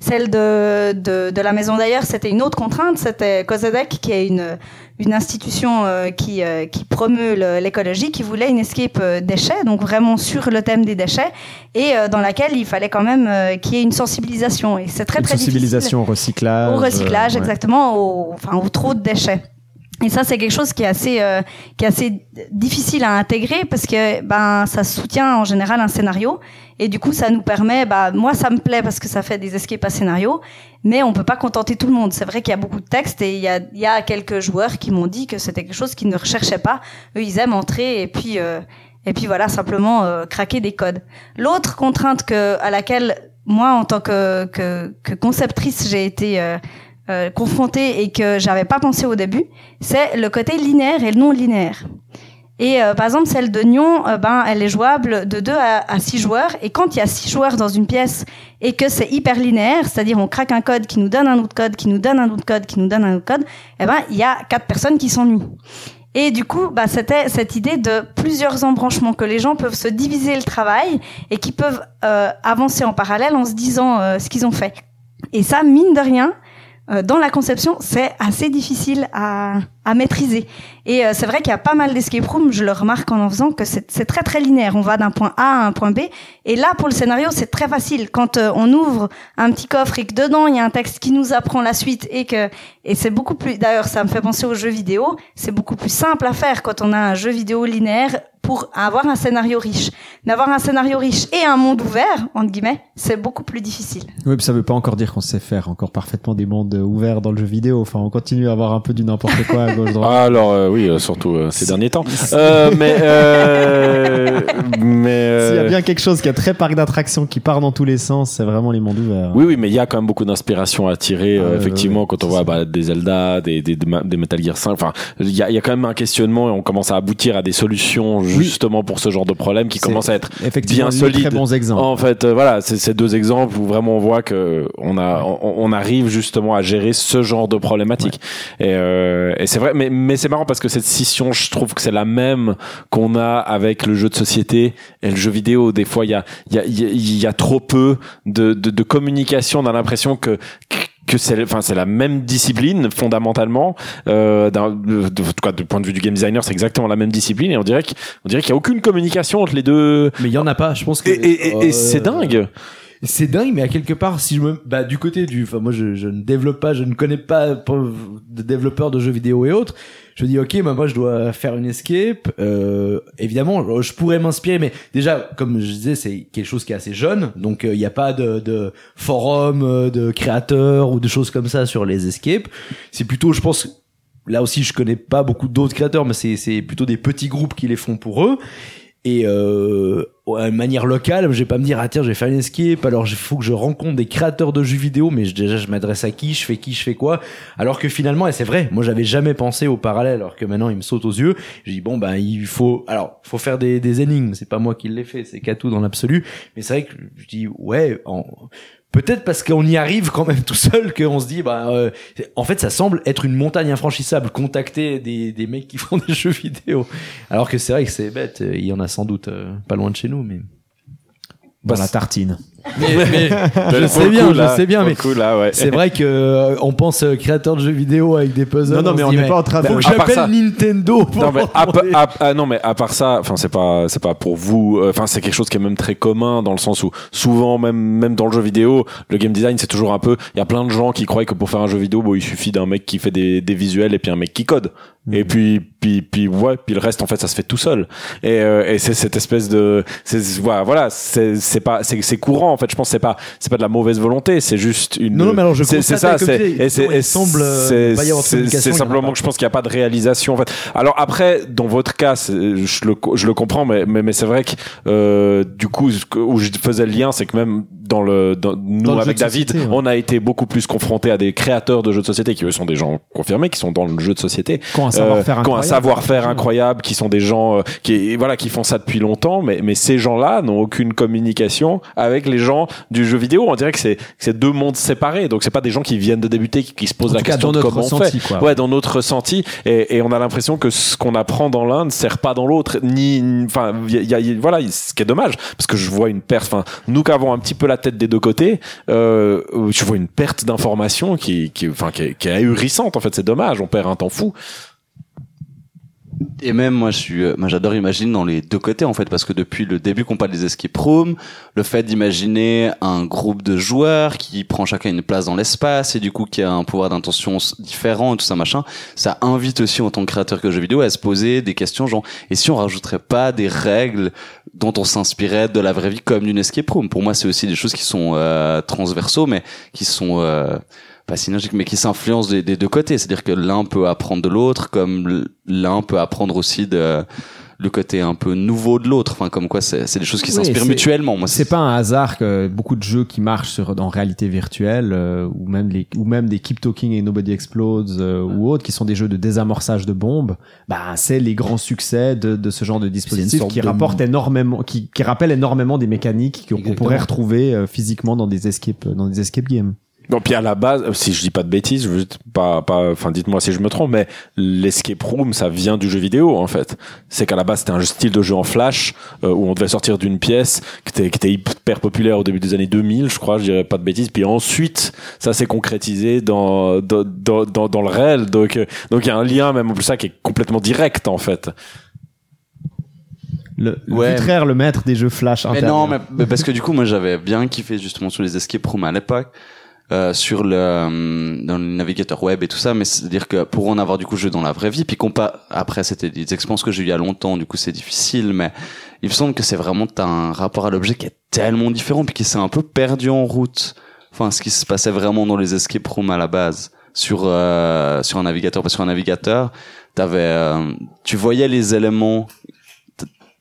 Celle de, de, de la maison d'ailleurs, c'était une autre contrainte. C'était Kozadek, qui est une, une institution euh, qui, euh, qui promeut l'écologie, qui voulait une escape euh, déchets, donc vraiment sur le thème des déchets, et euh, dans laquelle il fallait quand même euh, qu'il y ait une sensibilisation. Et c'est très Une très difficile sensibilisation au recyclage. au recyclage, euh, ouais. exactement, au, enfin, au trop de déchets. Et ça, c'est quelque chose qui est assez, euh, qui est assez difficile à intégrer parce que ben ça soutient en général un scénario et du coup ça nous permet, bah moi ça me plaît parce que ça fait des escapes à scénario, mais on peut pas contenter tout le monde. C'est vrai qu'il y a beaucoup de textes et il y a, il y a quelques joueurs qui m'ont dit que c'était quelque chose qu'ils ne recherchaient pas. Eux, ils aiment entrer et puis euh, et puis voilà simplement euh, craquer des codes. L'autre contrainte que à laquelle moi en tant que que, que conceptrice j'ai été euh, confrontée et que j'avais pas pensé au début, c'est le côté linéaire et le non linéaire. Et euh, par exemple, celle de Nyon, euh, ben, elle est jouable de 2 à, à 6 joueurs. Et quand il y a 6 joueurs dans une pièce et que c'est hyper linéaire, c'est-à-dire on craque un code qui nous donne un autre code, qui nous donne un autre code, qui nous donne un autre code, eh ben, il y a quatre personnes qui s'ennuient. Et du coup, bah, c'était cette idée de plusieurs embranchements, que les gens peuvent se diviser le travail et qui peuvent euh, avancer en parallèle en se disant euh, ce qu'ils ont fait. Et ça, mine de rien, dans la conception, c'est assez difficile à, à maîtriser. Et euh, c'est vrai qu'il y a pas mal d'escape rooms, je le remarque en en faisant, que c'est c'est très très linéaire. On va d'un point A à un point B. Et là, pour le scénario, c'est très facile. Quand euh, on ouvre un petit coffre et que dedans, il y a un texte qui nous apprend la suite et que... Et c'est beaucoup plus... D'ailleurs, ça me fait penser aux jeux vidéo. C'est beaucoup plus simple à faire quand on a un jeu vidéo linéaire pour avoir un scénario riche. D'avoir un scénario riche et un monde ouvert, entre guillemets, c'est beaucoup plus difficile. Oui, puis ça veut pas encore dire qu'on sait faire encore parfaitement des mondes ouverts dans le jeu vidéo. Enfin, on continue à avoir un peu du n'importe quoi à gauche droite. Ah, alors euh, oui, euh, surtout euh, ces derniers temps. Euh, mais euh, mais S'il y a bien quelque chose qui a très parc d'attractions qui part dans tous les sens, c'est vraiment les mondes ouverts. oui, oui, mais il y a quand même beaucoup d'inspiration à tirer. effectivement, quand on voit bah, des Zelda, des, des, des Metal Gear 5, enfin, il y a, il y a quand même un questionnement et on commence à aboutir à des solutions justement pour ce genre de problème qui C'est commencent à être Effectivement, bien les très solide. bons exemples. En fait, euh, voilà, c'est ces deux exemples où vraiment on voit que on a, on, on arrive justement à gérer ce genre de problématique. Et, euh, et c'est vrai, mais, mais c'est marrant parce que cette scission, je trouve que c'est la même qu'on a avec le jeu de société et le jeu vidéo. Des fois, il y a, y a, y a- y a trop peu de, de, de communication. On a l'impression que que c'est enfin c'est la même discipline fondamentalement euh, d'un- de, de, point de vue du game designer c'est exactement la même discipline et on dirait qu'il on dirait qu'il y a aucune communication entre les deux Mais il y en a pas. Je pense que. et, et, et- et euh, c'est dingue C'est dingue, mais à quelque part, si je me, bah, du côté du, enfin, moi, je, je ne développe pas, je ne connais pas de développeurs de jeux vidéo et autres. Je dis, ok, bah, moi, je dois faire une escape. Euh, évidemment, je pourrais m'inspirer, mais déjà, comme je disais, c'est quelque chose qui est assez jeune, donc il n'y a pas de, de forum, euh, de créateurs ou de choses comme ça sur les escapes. C'est plutôt, je pense, là aussi, je connais pas beaucoup d'autres créateurs, mais c'est plutôt des petits groupes qui les font pour eux. Et euh, de manière locale, je vais pas me dire ah tiens, je vais faire une escape, alors il faut que je rencontre des créateurs de jeux vidéo, mais je, déjà je m'adresse à qui, je fais qui, je fais quoi? Alors que finalement, et c'est vrai, moi j'avais jamais pensé au parallèle, alors que maintenant il me saute aux yeux. Je dis bon ben il faut, alors faut faire des, des énigmes, c'est pas moi qui l'ai fait, c'est Katou dans l'absolu. Mais c'est vrai que je dis ouais, en, Peut-être parce qu'on y arrive quand même tout seul qu'on se dit bah euh, en fait ça semble être une montagne infranchissable contacter des, des mecs qui font des jeux vidéo alors que c'est vrai que c'est bête il y en a sans doute euh, pas loin de chez nous mais Dans la tartine. Mais, mais je sais bien coup, là, je sais bien mais ouais. c'est vrai que euh, on pense euh, créateur de jeux vidéo avec des puzzles Non, non, mais on n'est pas en train de- faut que j'appelle Nintendo pour non mais à, ah, non mais à part ça enfin c'est pas c'est pas pour vous euh, enfin c'est quelque chose qui est même très commun dans le sens où souvent même même dans le jeu vidéo le game design c'est toujours un peu il y a plein de gens qui croient que pour faire un jeu vidéo bon il suffit d'un mec qui fait des, des visuels et puis un mec qui code. Et puis puis puis ouais puis le reste en fait ça se fait tout seul. Et, euh, et c'est cette espèce de c'est voilà voilà c'est pas c'est courant en fait. Je pense que c'est pas c'est pas de la mauvaise volonté, c'est juste une. Non, non, mais alors je c'est ça. C'est et c'est semble, euh, c'est- simplement que je pense qu'il n'y a pas de réalisation en fait. Alors après, dans votre cas, je le je le comprends, mais mais, mais c'est vrai que euh, du coup où je faisais le lien, c'est que même dans le dans, nous Dans avec David, société, ouais. on a été beaucoup plus confrontés à des créateurs de jeux de société qui eux sont des gens confirmés, qui sont dans le jeu de société Qui ont un savoir-faire euh, incroyable. savoir-faire incroyable, qui sont des gens euh, qui voilà qui font ça depuis longtemps, mais mais ces gens-là n'ont aucune communication avec les gens du jeu vidéo. On dirait que c'est c'est deux mondes séparés. Donc c'est pas des gens qui viennent de débuter qui, qui se posent En la cas, question de comment on ressenti, fait. quoi. Ouais, dans notre ressenti, et, et on a l'impression que ce qu'on apprend dans l'un ne sert pas dans l'autre, ni enfin il y a- il y a- voilà, ce qui est dommage parce que je vois une perte. Enfin nous qui avons un petit peu la tête des deux côtés, euh, je vois une perte d'information qui qui enfin qui qui est ahurissante en fait. C'est dommage, on perd un temps fou. Et même moi, je suis, euh, moi, j'adore imaginer dans les deux côtés en fait, parce que depuis le début qu'on parle des escape rooms, le fait d'imaginer un groupe de joueurs qui prend chacun une place dans l'espace et du coup qui a un pouvoir d'intention différent et tout ça machin, ça invite aussi en tant que créateur que jeu vidéo à se poser des questions genre et si on rajouterait pas des règles dont on s'inspirait de la vraie vie comme d'une escape room? Pour moi, c'est aussi des choses qui sont euh, transversaux, mais qui sont euh, pas synergiques, mais qui s'influencent des, des deux côtés. C'est-à-dire que l'un peut apprendre de l'autre, comme l'un peut apprendre aussi de le côté un peu nouveau de l'autre. Enfin, comme quoi, c'est des choses qui Oui, s'inspirent mutuellement. Moi, C'est pas un hasard que beaucoup de jeux qui marchent sur, en réalité virtuelle euh, ou même les ou même des Keep Talking et Nobody Explodes euh, ou autres qui sont des jeux de désamorçage de bombes, bah c'est les grands succès de, de ce genre de dispositif qui de- rapportent énormément, qui, qui rappellent énormément des mécaniques qu'on pourrait retrouver euh, physiquement dans des escape dans des escape games. Non, puis à la base, si je dis pas de bêtises, je veux pas, pas, enfin, dites-moi si je me trompe, mais l'escape room, ça vient du jeu vidéo, en fait. C'est qu'à la base, c'était un style de jeu en flash, euh, où on devait sortir d'une pièce, qui était, qui était hyper populaire au début des années 2000, je crois, je dirais pas de bêtises. Puis ensuite, ça s'est concrétisé dans, dans, dans, dans, dans le réel. Donc, euh, donc il y a un lien, même en plus ça, qui est complètement direct, en fait. Le, le Ouais. Vutraire, le maître des jeux flash Mais non, mais, mais parce que du coup, moi, j'avais bien kiffé justement sur les escape rooms à l'époque, euh, sur le euh, dans le navigateur web et tout ça. Mais c'est-à-dire que pour en avoir du coup jeu dans la vraie vie, puis compa après c'était des expériences que j'ai eu il y a longtemps, du coup c'est difficile, mais il me semble que c'est vraiment t'as un rapport à l'objet qui est tellement différent, puis qui s'est un peu perdu en route. Enfin, ce qui se passait vraiment dans les escape rooms à la base sur euh, sur un navigateur, parce que sur un navigateur, t'avais, euh, tu voyais les éléments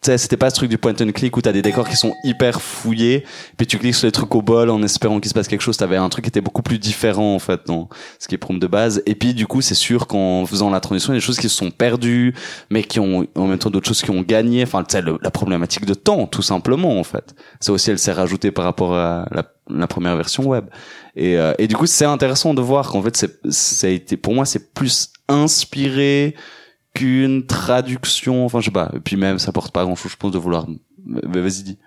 sais, c'était pas ce truc du point and click où t'as des décors qui sont hyper fouillés, puis tu cliques sur les trucs au bol en espérant qu'il se passe quelque chose. T'avais un truc qui était beaucoup plus différent en fait dans ce qui est prom de base. Et puis du coup, c'est sûr qu'en faisant la transition, il y a des choses qui se sont perdues, mais qui ont en même temps d'autres choses qui ont gagné. Enfin, tu sais, la problématique de temps, tout simplement en fait. Ça aussi, elle s'est rajoutée par rapport à la, la première version web. Et, euh, et du coup, c'est intéressant de voir qu'en fait, c'est, ça a été, pour moi, c'est plus inspiré qu'une traduction, enfin je sais pas, et puis même ça porte pas grand chose je pense de vouloir mais vas-y dis.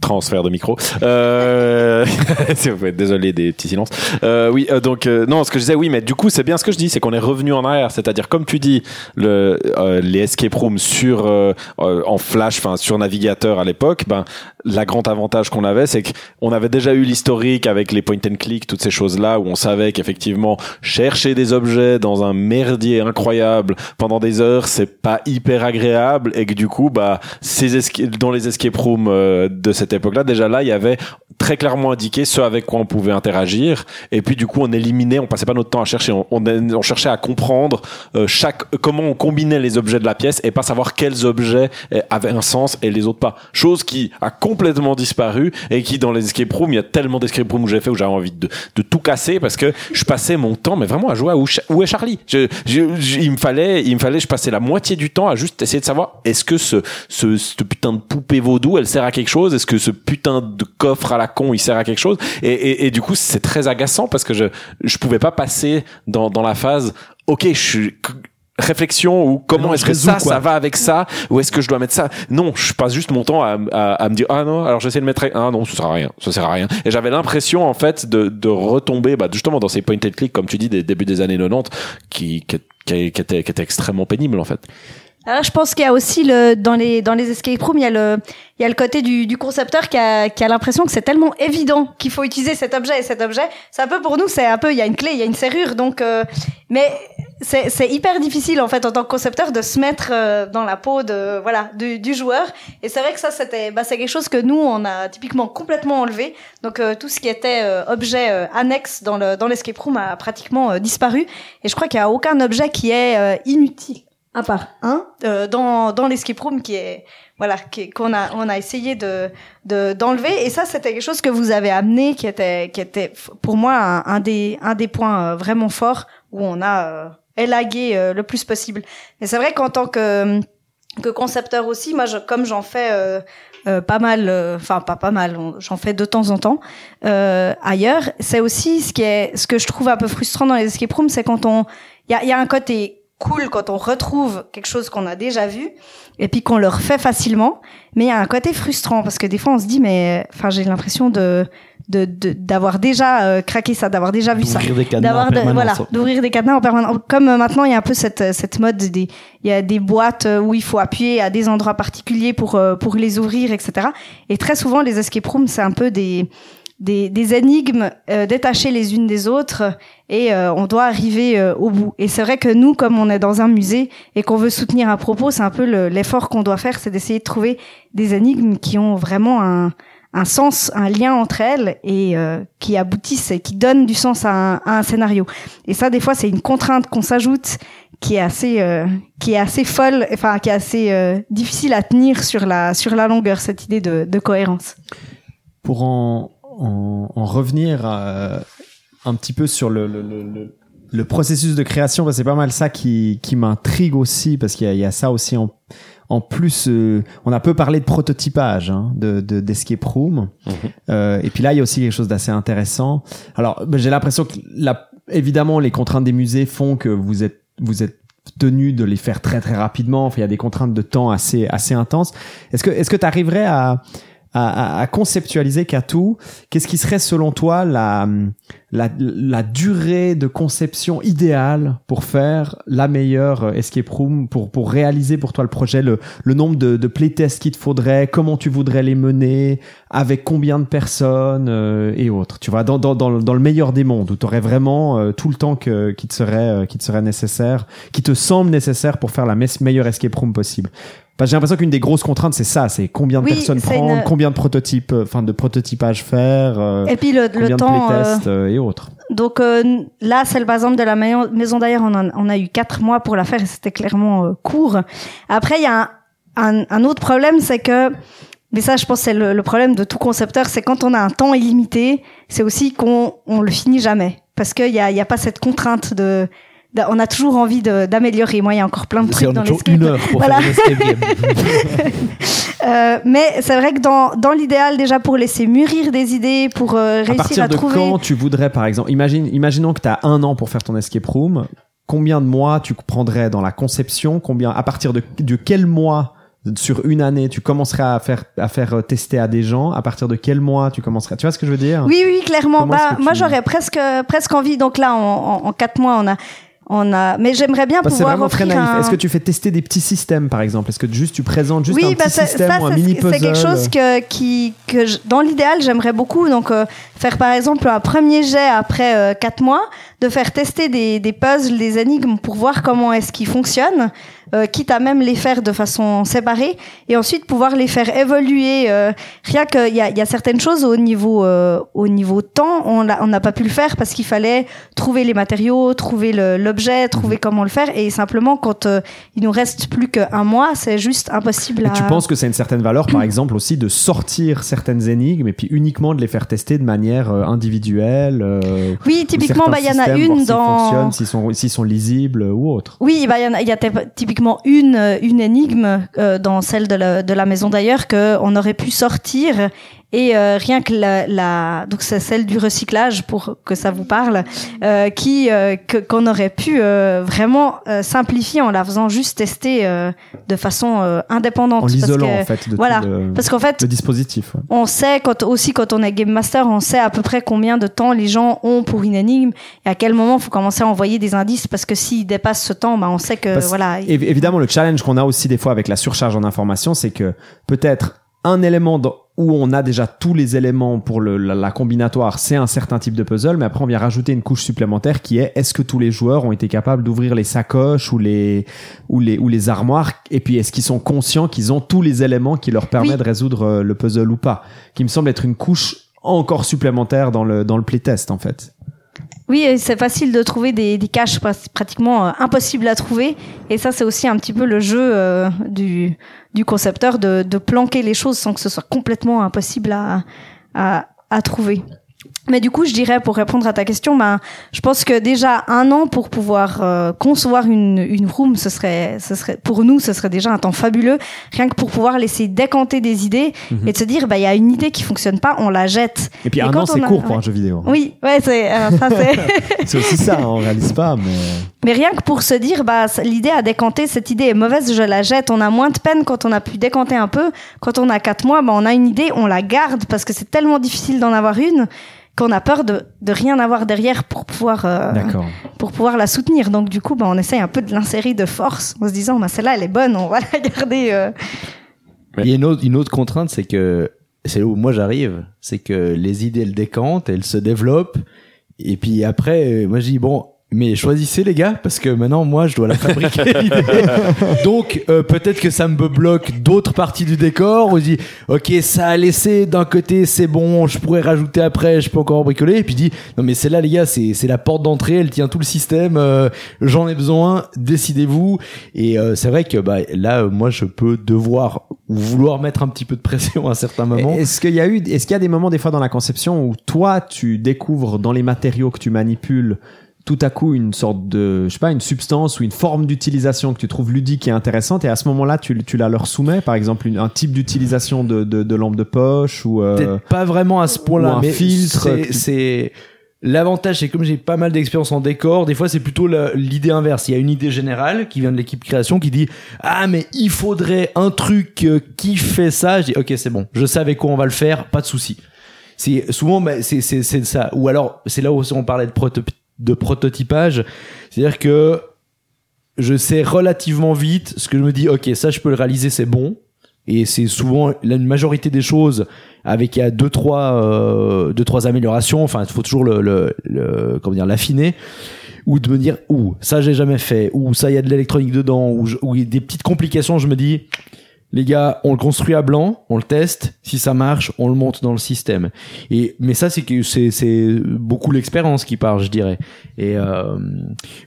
Transfert de micro. Euh... désolé des petits silences. Euh, oui, euh, donc euh, non, ce que je disais, oui, mais du coup, c'est bien ce que je dis, c'est qu'on est revenu en arrière, c'est-à-dire comme tu dis, le, euh, les escape rooms sur euh, euh, en flash, enfin sur navigateur à l'époque, ben la grand avantage qu'on avait, c'est qu'on avait déjà eu l'historique avec les point and click, toutes ces choses-là, où on savait qu'effectivement chercher des objets dans un merdier incroyable pendant des heures, c'est pas hyper agréable, et que du coup, bah, ces dans les escape rooms euh, cette époque-là, déjà là, il y avait très clairement indiqué ce avec quoi on pouvait interagir, et puis du coup, on éliminait, on passait pas notre temps à chercher, on, cherchait à comprendre euh, chaque comment on combinait les objets de la pièce et pas savoir quels objets euh, avaient un sens et les autres pas. Chose qui a complètement disparu et qui dans les escape rooms, il y a tellement d'escape rooms où j'ai fait où j'avais envie de, tout casser parce que je passais mon temps, mais vraiment à jouer à où, est Charlie? Je- il me fallait, il me fallait, je passais la moitié du temps à juste essayer de savoir est-ce que ce, ce, ce putain de poupée vaudou, elle sert à quelque chose? Est-ce que ce putain de coffre à la con, il sert à quelque chose et, et, et du coup, c'est très agaçant parce que je, je pouvais pas passer dans, dans la phase ok, je suis réflexion ou comment Non, est-ce que ça, quoi. ça va avec ça ou est-ce que je dois mettre ça? Non, je passe juste mon temps à, à, à me dire ah non, alors j'essaie de mettre ah non, ça sert à rien, ça sert à rien. Et j'avais l'impression en fait de, de retomber bah, justement dans ces point and click comme tu dis des débuts des années 90 qui qui, qui, qui étaient qui étaient extrêmement pénibles en fait. Alors, je pense qu'il y a aussi le dans les dans les escape rooms, il y a le il y a le côté du, du concepteur qui a qui a l'impression que c'est tellement évident qu'il faut utiliser cet objet et cet objet. C'est un peu pour nous, c'est un peu il y a une clé, il y a une serrure, donc euh, mais c'est c'est hyper difficile en fait en tant que concepteur de se mettre euh, dans la peau de voilà du, du joueur. Et c'est vrai que ça c'était bah, c'est quelque chose que nous on a typiquement complètement enlevé. Donc euh, tout ce qui était euh, objet euh, annexe dans le dans l'escape room a pratiquement disparu. Et je crois qu'il y a aucun objet qui est inutile à part un euh, dans dans l'escape room qui est voilà qu'on a on a essayé de de d'enlever. Et ça c'était quelque chose que vous avez amené qui était qui était pour moi un, un des un des points euh, vraiment forts où on a euh, élagué euh, le plus possible. Et c'est vrai qu'en tant que que concepteur aussi moi je, comme j'en fais euh, euh, pas mal enfin pas pas mal j'en fais de temps en temps euh, ailleurs c'est aussi ce qui est ce que je trouve un peu frustrant dans les escape rooms c'est quand on il y a, y a un côté cool quand on retrouve quelque chose qu'on a déjà vu et puis qu'on le refait facilement. Mais il y a un côté frustrant parce que des fois on se dit mais enfin j'ai l'impression de de de- d'avoir déjà euh, craqué ça d'avoir déjà vu ça. D'avoir de- voilà d'ouvrir des cadenas en permanence. Comme euh, maintenant il y a un peu cette cette mode des il y a des boîtes euh, où il faut appuyer à des endroits particuliers pour euh, pour les ouvrir etc et très souvent les escape rooms c'est un peu des des, des énigmes euh, détachées les unes des autres et euh, on doit arriver euh, au bout. Et c'est vrai que nous, comme on est dans un musée et qu'on veut soutenir un propos, c'est un peu le- l'effort qu'on doit faire, c'est d'essayer de trouver des énigmes qui ont vraiment un, un sens, un lien entre elles et euh, qui aboutissent et qui donnent du sens à un, à un scénario. Et ça, des fois, c'est une contrainte qu'on s'ajoute qui est assez euh, qui est assez folle, enfin qui est assez euh, difficile à tenir sur la sur la longueur cette idée de, de cohérence. pour en, en, en revenir euh, un petit peu sur le, le, le, le- le processus de création, parce que c'est pas mal ça qui, qui m'intrigue aussi, parce qu'il y, y a ça aussi en, en plus. euh, on a peu parlé de prototypage hein, de de- d'escape room, Euh, et puis là il y a aussi quelque chose d'assez intéressant. Alors ben, j'ai l'impression que la, évidemment les contraintes des musées font que vous êtes vous êtes tenu de les faire très très rapidement. Enfin, il y a des contraintes de temps assez assez intenses. Est-ce que est-ce que tu arriverais à à, à- conceptualiser Katou, qu'est-ce qui serait selon toi la, la, la durée de conception idéale pour faire la meilleure escape room, pour, pour réaliser pour toi le projet, le, le nombre de, de playtests qu'il te faudrait, comment tu voudrais les mener, avec combien de personnes euh, et autres. Tu vois, dans, dans, dans, le- meilleur des mondes, où tu aurais vraiment euh, tout le temps que, qui, te serait, euh, qui te serait nécessaire, qui te semble nécessaire pour faire la meilleure escape room possible. J'ai l'impression qu'une des grosses contraintes, c'est ça, c'est combien de Oui, personnes prendre, une- combien de prototypes, euh, enfin de prototypage faire, euh, Et puis le, combien le de temps. euh, playtests euh, et autres. Donc euh, là, celle par exemple de la maison d'ailleurs, on, a eu quatre mois pour la faire et c'était clairement court. Après, il y a un, un, un autre problème, c'est que, mais ça, je pense, c'est le, le problème de tout concepteur, c'est quand on a un temps illimité, c'est aussi qu'on on le finit jamais parce qu'il y a, il y a pas cette contrainte de- on a toujours envie d'améliorer. Moi, il y a encore plein de trucs dans l'escape. une heure pour Voilà. faire game. Euh, mais c'est vrai que dans, dans l'idéal, déjà pour laisser mûrir des idées, pour euh, À réussir partir à de trouver. quand tu voudrais, par exemple, imagine, imaginons que tu as un an pour faire ton escape room, combien de mois tu prendrais dans la conception, combien, à partir de, de quel mois sur une année tu commencerais à faire à faire euh, tester à des gens? À partir de quel mois tu commencerais? Tu vois ce que je veux dire? Oui, oui, clairement. Bah, moi, tu- j'aurais presque, presque envie. Donc là, en, en, en quatre mois, on a, on a. Mais j'aimerais bien Parce que c'est pouvoir vraiment très offrir naïf. un- Est-ce que tu fais tester des petits systèmes, par exemple? Est-ce que juste tu présentes juste un oui, bah, petit ça, système ça, ou un c'est- mini puzzle c'est quelque chose que, qui, que je- dans l'idéal, j'aimerais beaucoup. Donc, euh, faire par exemple un premier jet après euh, quatre mois, de faire tester des, des puzzles, des énigmes pour voir comment est-ce qu'ils fonctionnent, euh, quitte à même les faire de façon séparée, et ensuite pouvoir les faire évoluer. euh, rien qu'il y a, y a certaines choses au niveau, euh, au niveau temps, on n'a pas pu le faire parce qu'il fallait trouver les matériaux, trouver l'objet, trouver comment le faire, et simplement quand il nous reste plus qu'un mois, c'est juste impossible. Et à... tu penses que c'est une certaine valeur, par exemple, aussi de sortir certaines énigmes et puis uniquement de les faire tester de manière individuelle Oui, ou typiquement, bah, il y en a une dans. s'ils sont, sont lisibles ou autres. Oui, bah, il y, en a- y a typ- euh, une énigme euh, dans celle de la, de la maison d'ailleurs que on aurait pu sortir et euh, rien que la, la donc c'est celle du recyclage pour que ça vous parle euh, qui euh, qu'on aurait pu euh, vraiment euh, simplifier en la faisant juste tester euh, de façon euh, indépendante En l'isolant, en fait, de voilà tout le, parce qu'en fait le dispositif. ouais. on sait quand aussi quand on est game master, on sait à peu près combien de temps les gens ont pour une énigme et à quel moment faut commencer à envoyer des indices parce que s'ils dépassent ce temps, bah on sait que Parce- voilà. Évi- Évidemment, le challenge qu'on a aussi des fois avec la surcharge en information, c'est que peut-être un élément dans- où on a déjà tous les éléments pour le, la, la combinatoire, c'est un certain type de puzzle, mais après on vient rajouter une couche supplémentaire qui est est-ce que tous les joueurs ont été capables d'ouvrir les sacoches ou les ou les ou les armoires? Et puis est-ce qu'ils sont conscients qu'ils ont tous les éléments qui leur permettent Oui. de résoudre euh, le puzzle ou pas, qui me semble être une couche encore supplémentaire dans le dans le playtest en fait. Oui, c'est facile de trouver des, caches pratiquement euh, impossibles à trouver. Et ça, c'est aussi un petit peu le jeu euh, du, concepteur de, planquer les choses sans que ce soit complètement impossible à trouver. Mais du coup, je dirais, pour répondre à ta question, ben, je pense que déjà un an pour pouvoir euh, concevoir une, une room, ce serait, ce serait, pour nous, ce serait déjà un temps fabuleux, rien que pour pouvoir laisser décanter des idées et de se dire, bah, il y a une idée qui fonctionne pas, on la jette. Et puis Et un quand an c'est a- court pour ouais. un jeu vidéo. Oui, ouais, c'est, euh, ça c'est. C'est aussi ça, hein, on réalise pas, mais Mais rien que pour se dire, bah, c- l'idée à décanter, cette idée est mauvaise, je la jette. On a moins de peine quand on a pu décanter un peu. Quand on a quatre mois, bah, on a une idée, on la garde parce que c'est tellement difficile d'en avoir une qu'on a peur de, de rien avoir derrière pour pouvoir, euh, d'accord. pour pouvoir la soutenir. Donc, du coup, bah, on essaye un peu de l'insérer de force en se disant, bah, celle-là, elle est bonne, on va la garder. euh. Il y a une autre, une autre contrainte, c'est que c'est là où moi j'arrive, c'est que les idées elles décantent, elles se développent, et puis après, euh, moi je dis bon, mais choisissez les gars, parce que maintenant moi je dois la fabriquer. Donc euh, peut-être que ça me bloque d'autres parties du décor, je dis ok ça a laissé d'un côté c'est bon, je pourrais rajouter après, je peux encore bricoler, et puis dis non mais celle-là les gars c'est c'est la porte d'entrée, elle tient tout le système, euh, j'en ai besoin, décidez-vous. Et euh, c'est vrai que bah, là, moi, je peux devoir ou vouloir mettre un petit peu de pression à certains moments. Est-ce qu'il y a eu, est-ce qu'il y a des moments des fois dans la conception où toi tu découvres dans les matériaux que tu manipules tout à coup une sorte de, je sais pas, une substance ou une forme d'utilisation que tu trouves ludique et intéressante et à ce moment-là tu, tu la leur soumets, par exemple une- un type d'utilisation de, de, de lampe de poche ou euh, Peut-être pas vraiment à ce point-là, mais filtre c'est- l'avantage, c'est comme j'ai pas mal d'expérience en décor. Des fois, c'est plutôt l'idée inverse. Il y a une idée générale qui vient de l'équipe création qui dit ah mais il faudrait un truc euh, qui fait ça. Je dis ok c'est bon, je sais avec quoi on va le faire, pas de souci. C'est souvent bah, c'est c'est ça. Ou alors c'est là où on parlait de, proto- de prototypage, c'est-à-dire que je sais relativement vite ce que je me dis ok ça je peux le réaliser c'est bon. Et c'est souvent la majorité des choses avec il y a deux trois euh, deux trois améliorations. Enfin il faut toujours le, comment dire l'affiner. Ou de me dire ou ça j'ai jamais fait. Ou ça il y a de l'électronique dedans. Ou des petites complications je me dis les gars, on le construit à blanc, on le teste. Si ça marche, on le monte dans le système. Et mais ça, c'est que c'est beaucoup l'expérience qui part, je dirais. Et euh,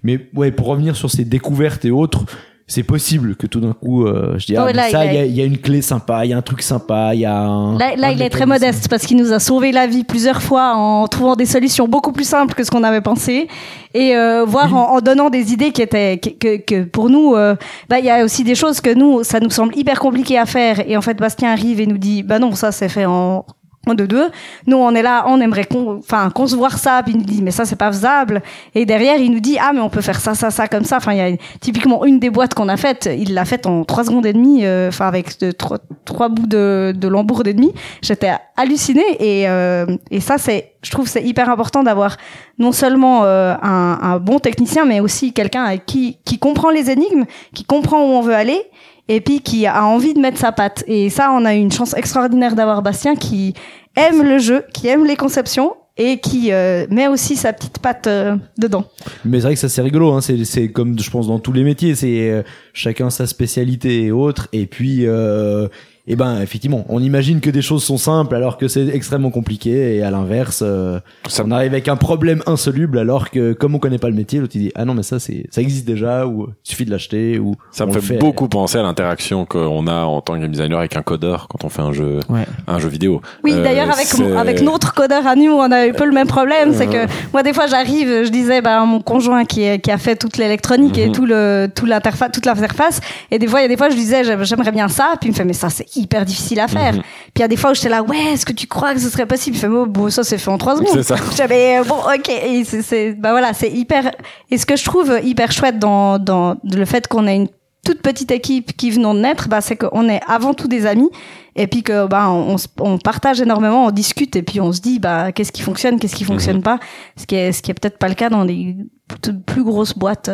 mais ouais, pour revenir sur ces découvertes et autres, c'est possible que tout d'un coup, euh, je dis Ah ah, ouais, mais là, ça, il y, a, il y a une clé sympa, il y a un truc sympa, il y a un. Là, là, un il est très modeste parce qu'il nous a sauvé la vie plusieurs fois en trouvant des solutions beaucoup plus simples que ce qu'on avait pensé et euh, voire en, en donnant des idées qui étaient que, que, que pour nous, euh, bah, il y a aussi des choses que nous, ça nous semble hyper compliqué à faire et en fait Bastien arrive et nous dit bah non ça c'est fait en en deux. Nous on est là, on aimerait con, enfin concevoir ça puis il nous dit mais ça c'est pas faisable et derrière il nous dit ah mais on peut faire ça ça ça comme ça. Enfin il y a typiquement une des boîtes qu'on a faites, il l'a faite en trois secondes et demie, euh, enfin avec de, trois, trois bouts de, de et demi. J'étais hallucinée et euh, et ça c'est je trouve c'est hyper important d'avoir non seulement euh, un, un bon technicien mais aussi quelqu'un qui qui comprend les énigmes, qui comprend où on veut aller et puis qui a envie de mettre sa patte. Et ça, on a eu une chance extraordinaire d'avoir Bastien qui aime le jeu, qui aime les conceptions et qui euh, met aussi sa petite patte euh, dedans. Mais c'est vrai que ça c'est rigolo, hein. c'est comme je pense dans tous les métiers, c'est euh, chacun sa spécialité et autres. Et puis, euh, eh ben effectivement, on imagine que des choses sont simples alors que c'est extrêmement compliqué. Et à l'inverse, euh, Ça on arrive avec un problème insoluble alors que comme on connaît pas le métier, l'autre il dit ah non mais ça c'est ça existe déjà ou il suffit de l'acheter ou Ça me fait, beaucoup penser à l'interaction qu'on a en tant que game designer avec un codeur quand on fait un jeu, Ouais. un jeu vidéo. Oui, Euh, d'ailleurs avec avec notre codeur à nous, on a eu un peu le même problème, c'est que moi des fois j'arrive, je disais bah à mon conjoint qui est, qui a fait toute l'électronique et Mhm. tout le tout l'interface toute l'interface et des fois il y a des fois je disais j'aime- j'aimerais bien ça puis il me fait mais ça c'est hyper difficile à faire. Mhm. Puis il y a des fois où j'étais là ouais, est-ce que tu crois que ce serait possible? Il fait oh, bon ça c'est fait en trois secondes. C'est ça. J'avais bon OK et c'est bah voilà, c'est hyper et ce que je trouve hyper chouette dans dans le fait qu'on ait une toute petite équipe qui venons de naître, bah, c'est qu'on est avant tout des amis et puis que bah on, on partage énormément, on discute et puis on se dit bah qu'est-ce qui fonctionne, qu'est-ce qui fonctionne pas, ce qui est ce qui est peut-être pas le cas dans des toutes plus grosses boîtes.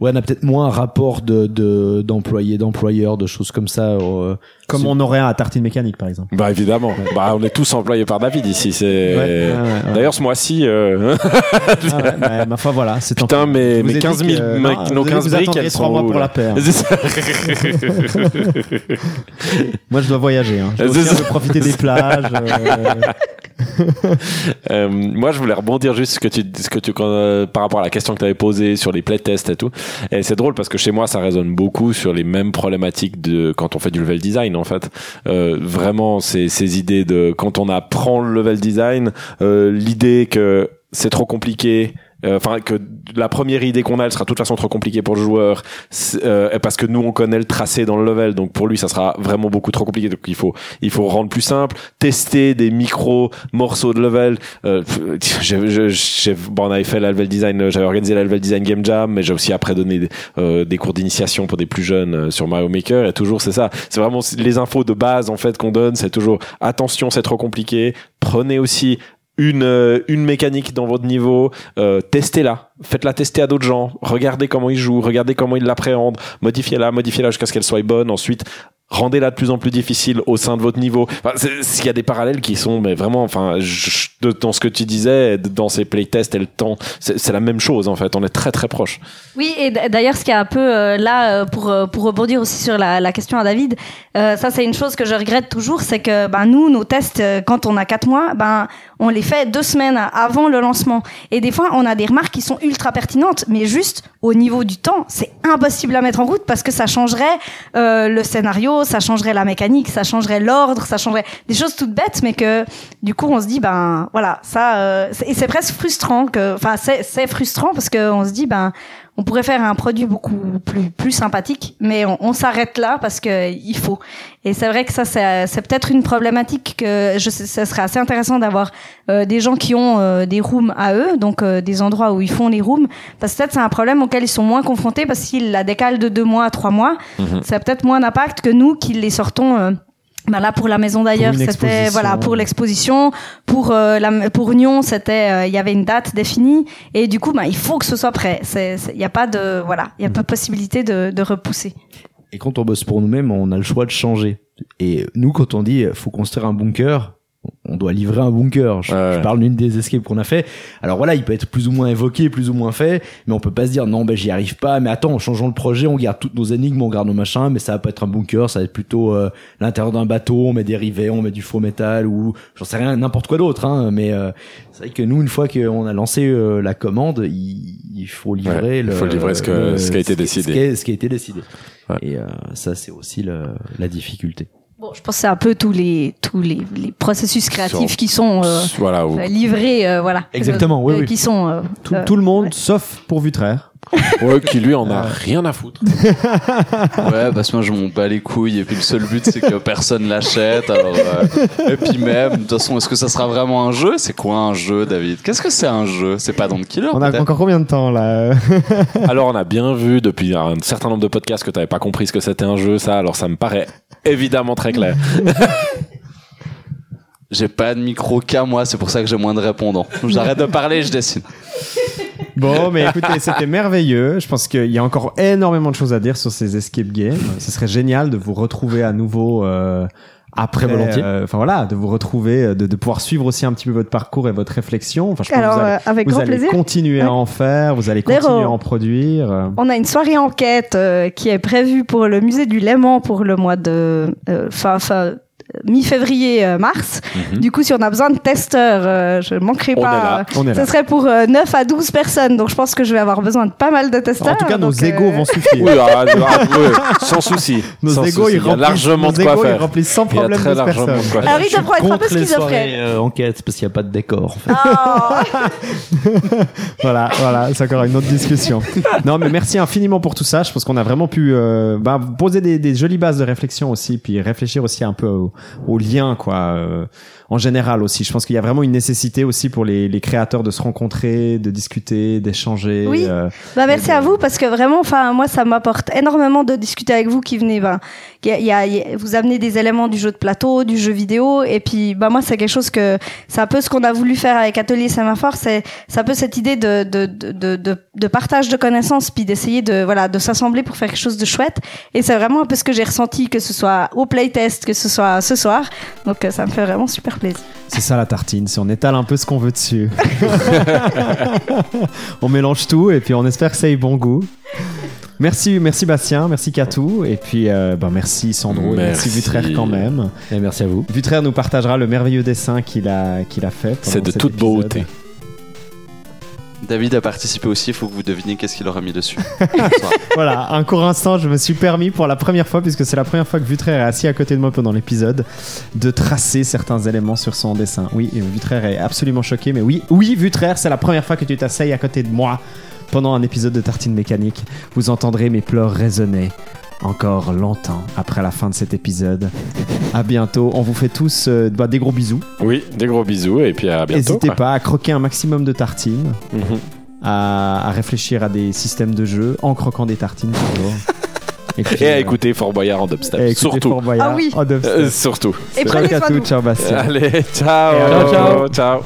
Ouais, on a peut-être moins un rapport de de d'employé d'employeur, de choses comme ça. euh, Comme on aurait un à tartine mécanique, par exemple. Bah évidemment. Bah on est tous employés par David ici. C'est. Ouais, ouais, ouais. D'ailleurs ce mois-ci. euh, Ah ouais, bah, ma foi, voilà. C'est tant Putain, pis. mais, mais dit 15 000, que- mec, non, nos vous 15 vous briques, elles trois sont mois pour la paire. C'est ça. Moi, je dois voyager. Hein. Je dois profiter des plages. euh, Euh, moi, je voulais rebondir juste ce que tu, ce que tu, euh, par rapport à la question que tu avais posée sur les playtests et tout. Et c'est drôle parce que chez moi, ça résonne beaucoup sur les mêmes problématiques de quand on fait du level design, en fait. Euh, vraiment, ces, ces idées de quand on apprend le level design, euh, l'idée que c'est trop compliqué. Euh, Enfin, que la première idée qu'on a, elle sera de toute façon trop compliquée pour le joueur, euh, parce que nous on connaît le tracé dans le level, donc pour lui ça sera vraiment beaucoup trop compliqué. Donc il faut, il faut rendre plus simple, tester des micro morceaux de level. Euh, j'ai- bon, on avait fait la level design, euh, j'avais organisé la level design game jam, mais j'ai aussi après donné des, euh, des cours d'initiation pour des plus jeunes euh, sur Mario Maker. Et toujours c'est ça, c'est vraiment les infos de base en fait qu'on donne, c'est toujours attention, c'est trop compliqué. Prenez aussi une euh, une mécanique dans votre niveau, euh, testez-la, faites-la tester à d'autres gens, regardez comment ils jouent, regardez comment ils l'appréhendent, modifiez-la, modifiez-la jusqu'à ce qu'elle soit bonne. Ensuite, rendez-la de plus en plus difficile au sein de votre niveau. Enfin, c'est- il y a des parallèles qui sont, mais vraiment, enfin, je- dans ce que tu disais, dans ces playtests et le temps, c'est la même chose en fait. On est très très proche. Oui, et d'ailleurs, ce qui est un peu euh, là, euh, pour, euh, pour rebondir aussi sur la, la question à David, euh, ça c'est une chose que je regrette toujours, c'est que ben, nous, nos tests, quand on a quatre mois, ben, on les fait deux semaines avant le lancement. Et des fois, on a des remarques qui sont ultra pertinentes, mais juste au niveau du temps, c'est impossible à mettre en route parce que ça changerait euh, le scénario, ça changerait la mécanique, ça changerait l'ordre, ça changerait des choses toutes bêtes, mais que du coup, on se dit, ben voilà, ça, euh, et c'est presque frustrant que, enfin, c'est frustrant parce qu'on se dit, ben on pourrait faire un produit beaucoup plus plus sympathique, mais on, on s'arrête là parce que il faut. Et c'est vrai que ça c'est c'est peut-être une problématique que je ça serait assez intéressant d'avoir euh, des gens qui ont euh, des rooms à eux, donc euh, des endroits où ils font les rooms, parce que peut-être c'est un problème auquel ils sont moins confrontés parce qu'ils la décalent de deux mois à trois mois, ça a peut-être moins d'impact que nous qui les sortons. Ben là pour la maison d'ailleurs c'était voilà pour l'exposition. Pour euh, la pour Nyon c'était euh, il y avait une date définie. Et du coup ben il faut que ce soit prêt. C'est il y a pas de voilà il y a pas possibilité de, de repousser. Et quand on bosse pour nous-mêmes, on a le choix de changer. Et nous, quand on dit faut construire un bunker, on doit livrer un bunker. Je, Ouais. je parle d'une des escapes qu'on a fait. Alors voilà, il peut être plus ou moins évoqué, plus ou moins fait, mais on peut pas se dire non, ben j'y arrive pas. Mais attends, en changeant le projet, on garde toutes nos énigmes, on garde nos machins, mais ça va pas être un bunker, ça va être plutôt euh, l'intérieur d'un bateau. On met des rivets, on met du faux métal ou j'en sais rien, n'importe quoi d'autre. Hein, mais euh, c'est vrai que nous, une fois qu'on a lancé euh, la commande, il, il faut livrer. Ouais, il le, faut livrer ce que- le- ce qui a été ce décidé. qui ce qui a été décidé. Ouais. Et euh, ça, c'est aussi le, la difficulté. Bon je pense que c'est un peu tous les tous les, les processus créatifs Sur- qui sont euh, Voilà. ou- euh, livrés euh, voilà Exactement, oui, Euh, oui. qui sont euh, tout, euh, tout le monde, sauf pour Vutraire. Ouais, qui lui en a rien à foutre. Ouais, parce que moi je m'en bats les couilles et puis le seul but c'est que personne l'achète. Alors euh, et puis même, de toute façon, est-ce que ça sera vraiment un jeu? C'est quoi un jeu, David? Qu'est-ce que c'est un jeu? C'est pas dans le killer On a peut-être? encore combien de temps là? Alors on a bien vu depuis un certain nombre de podcasts que t'avais pas compris ce que c'était un jeu, ça. Alors ça me paraît évidemment très clair. J'ai pas de micro qu'à moi, c'est pour ça que j'ai moins de répondants. J'arrête de parler, je dessine. Bon, mais écoutez, c'était merveilleux. Je pense qu'il y a encore énormément de choses à dire sur ces escape games. Ce serait génial de vous retrouver à nouveau. Euh, après, volontiers. euh, Enfin voilà, de vous retrouver, euh, de, de pouvoir suivre aussi un petit peu votre parcours et votre réflexion. Enfin, je pense alors que vous allez, euh, avec vous grand allez plaisir continuer Ouais. à en faire, vous allez continuer à en produire. On a une soirée enquête euh, qui est prévue pour le musée du Léman pour le mois de euh, fin, fin mi-février euh, mars. Mhm. Du coup, si on a besoin de testeurs, euh, je ne manquerai On pas. euh, Ce serait pour euh, 9 à 12 personnes, donc je pense que je vais avoir besoin de pas mal de testeurs. En tout cas, nos euh, vont suffire. Oui, ah, ah, sans souci. Nos Sans égos, souci. ils Il y a remplissent, largement nos de quoi égos, ils faire. remplissent sans Il y a problème très 12 largement personnes. de quoi faire. Alors, suis devront être un peu contre les schizophrènes. soirées euh, enquête parce qu'il n'y a pas de décor. En fait. Ah. voilà, voilà, c'est encore une autre discussion. Non, mais merci infiniment pour tout ça. Je pense qu'on a vraiment pu euh, bah, poser des, des jolies bases de réflexion aussi, puis réfléchir aussi un peu au, au lien, quoi. En général aussi, je pense qu'il y a vraiment une nécessité aussi pour les, les créateurs de se rencontrer, de discuter, d'échanger. Oui. euh, Bah merci à vous parce que vraiment, enfin moi ça m'apporte énormément de discuter avec vous qui venez, ben, y a- y a- il y a- vous amenez des éléments du jeu de plateau, du jeu vidéo et puis bah moi c'est quelque chose que c'est un peu ce qu'on a voulu faire avec Atelier Sémaphore, c'est c'est un peu cette idée de de, de, de, de, de partage de connaissances puis d'essayer de voilà de s'assembler pour faire quelque chose de chouette et c'est vraiment un peu ce que j'ai ressenti que ce soit au playtest, que ce soit ce soir, donc euh, ça me fait vraiment super plaisir. C'est ça la tartine, c'est on étale un peu ce qu'on veut dessus. on mélange tout et puis on espère que ça ait bon goût. Merci, merci Bastien, merci Katou, et puis euh, ben, merci Sandro, et merci Merci. Vutraire quand même. Et merci à vous. Vutraire nous partagera le merveilleux dessin qu'il a, qu'il a fait. C'est de cet toute épisode. beauté. David a participé aussi, il faut que vous deviniez qu'est-ce qu'il aura mis dessus. Voilà, un court instant, je me suis permis pour la première fois, puisque c'est la première fois que Vutraire est assis à côté de moi pendant l'épisode, de tracer certains éléments sur son dessin. Oui, Vutraire est absolument choqué, mais oui, oui, Vutraire, c'est la première fois que tu t'asseyes à côté de moi pendant un épisode de Tartine Mécanique. Vous entendrez mes pleurs résonner encore longtemps après la fin de cet épisode. À bientôt. On vous fait tous euh, bah, des gros bisous. Oui, des gros bisous et puis à bientôt. N'hésitez pas à croquer un maximum de tartines, Mhm. à, à réfléchir à des systèmes de jeu en croquant des tartines toujours. puis, Et à euh, écouter Fort Boyard en dubstep. surtout. Fort Boyard Ah oui. en dubstep. Euh, surtout. Et prenez soin de vous. ciao Bastien. Allez, ciao. Ciao, ciao. ciao.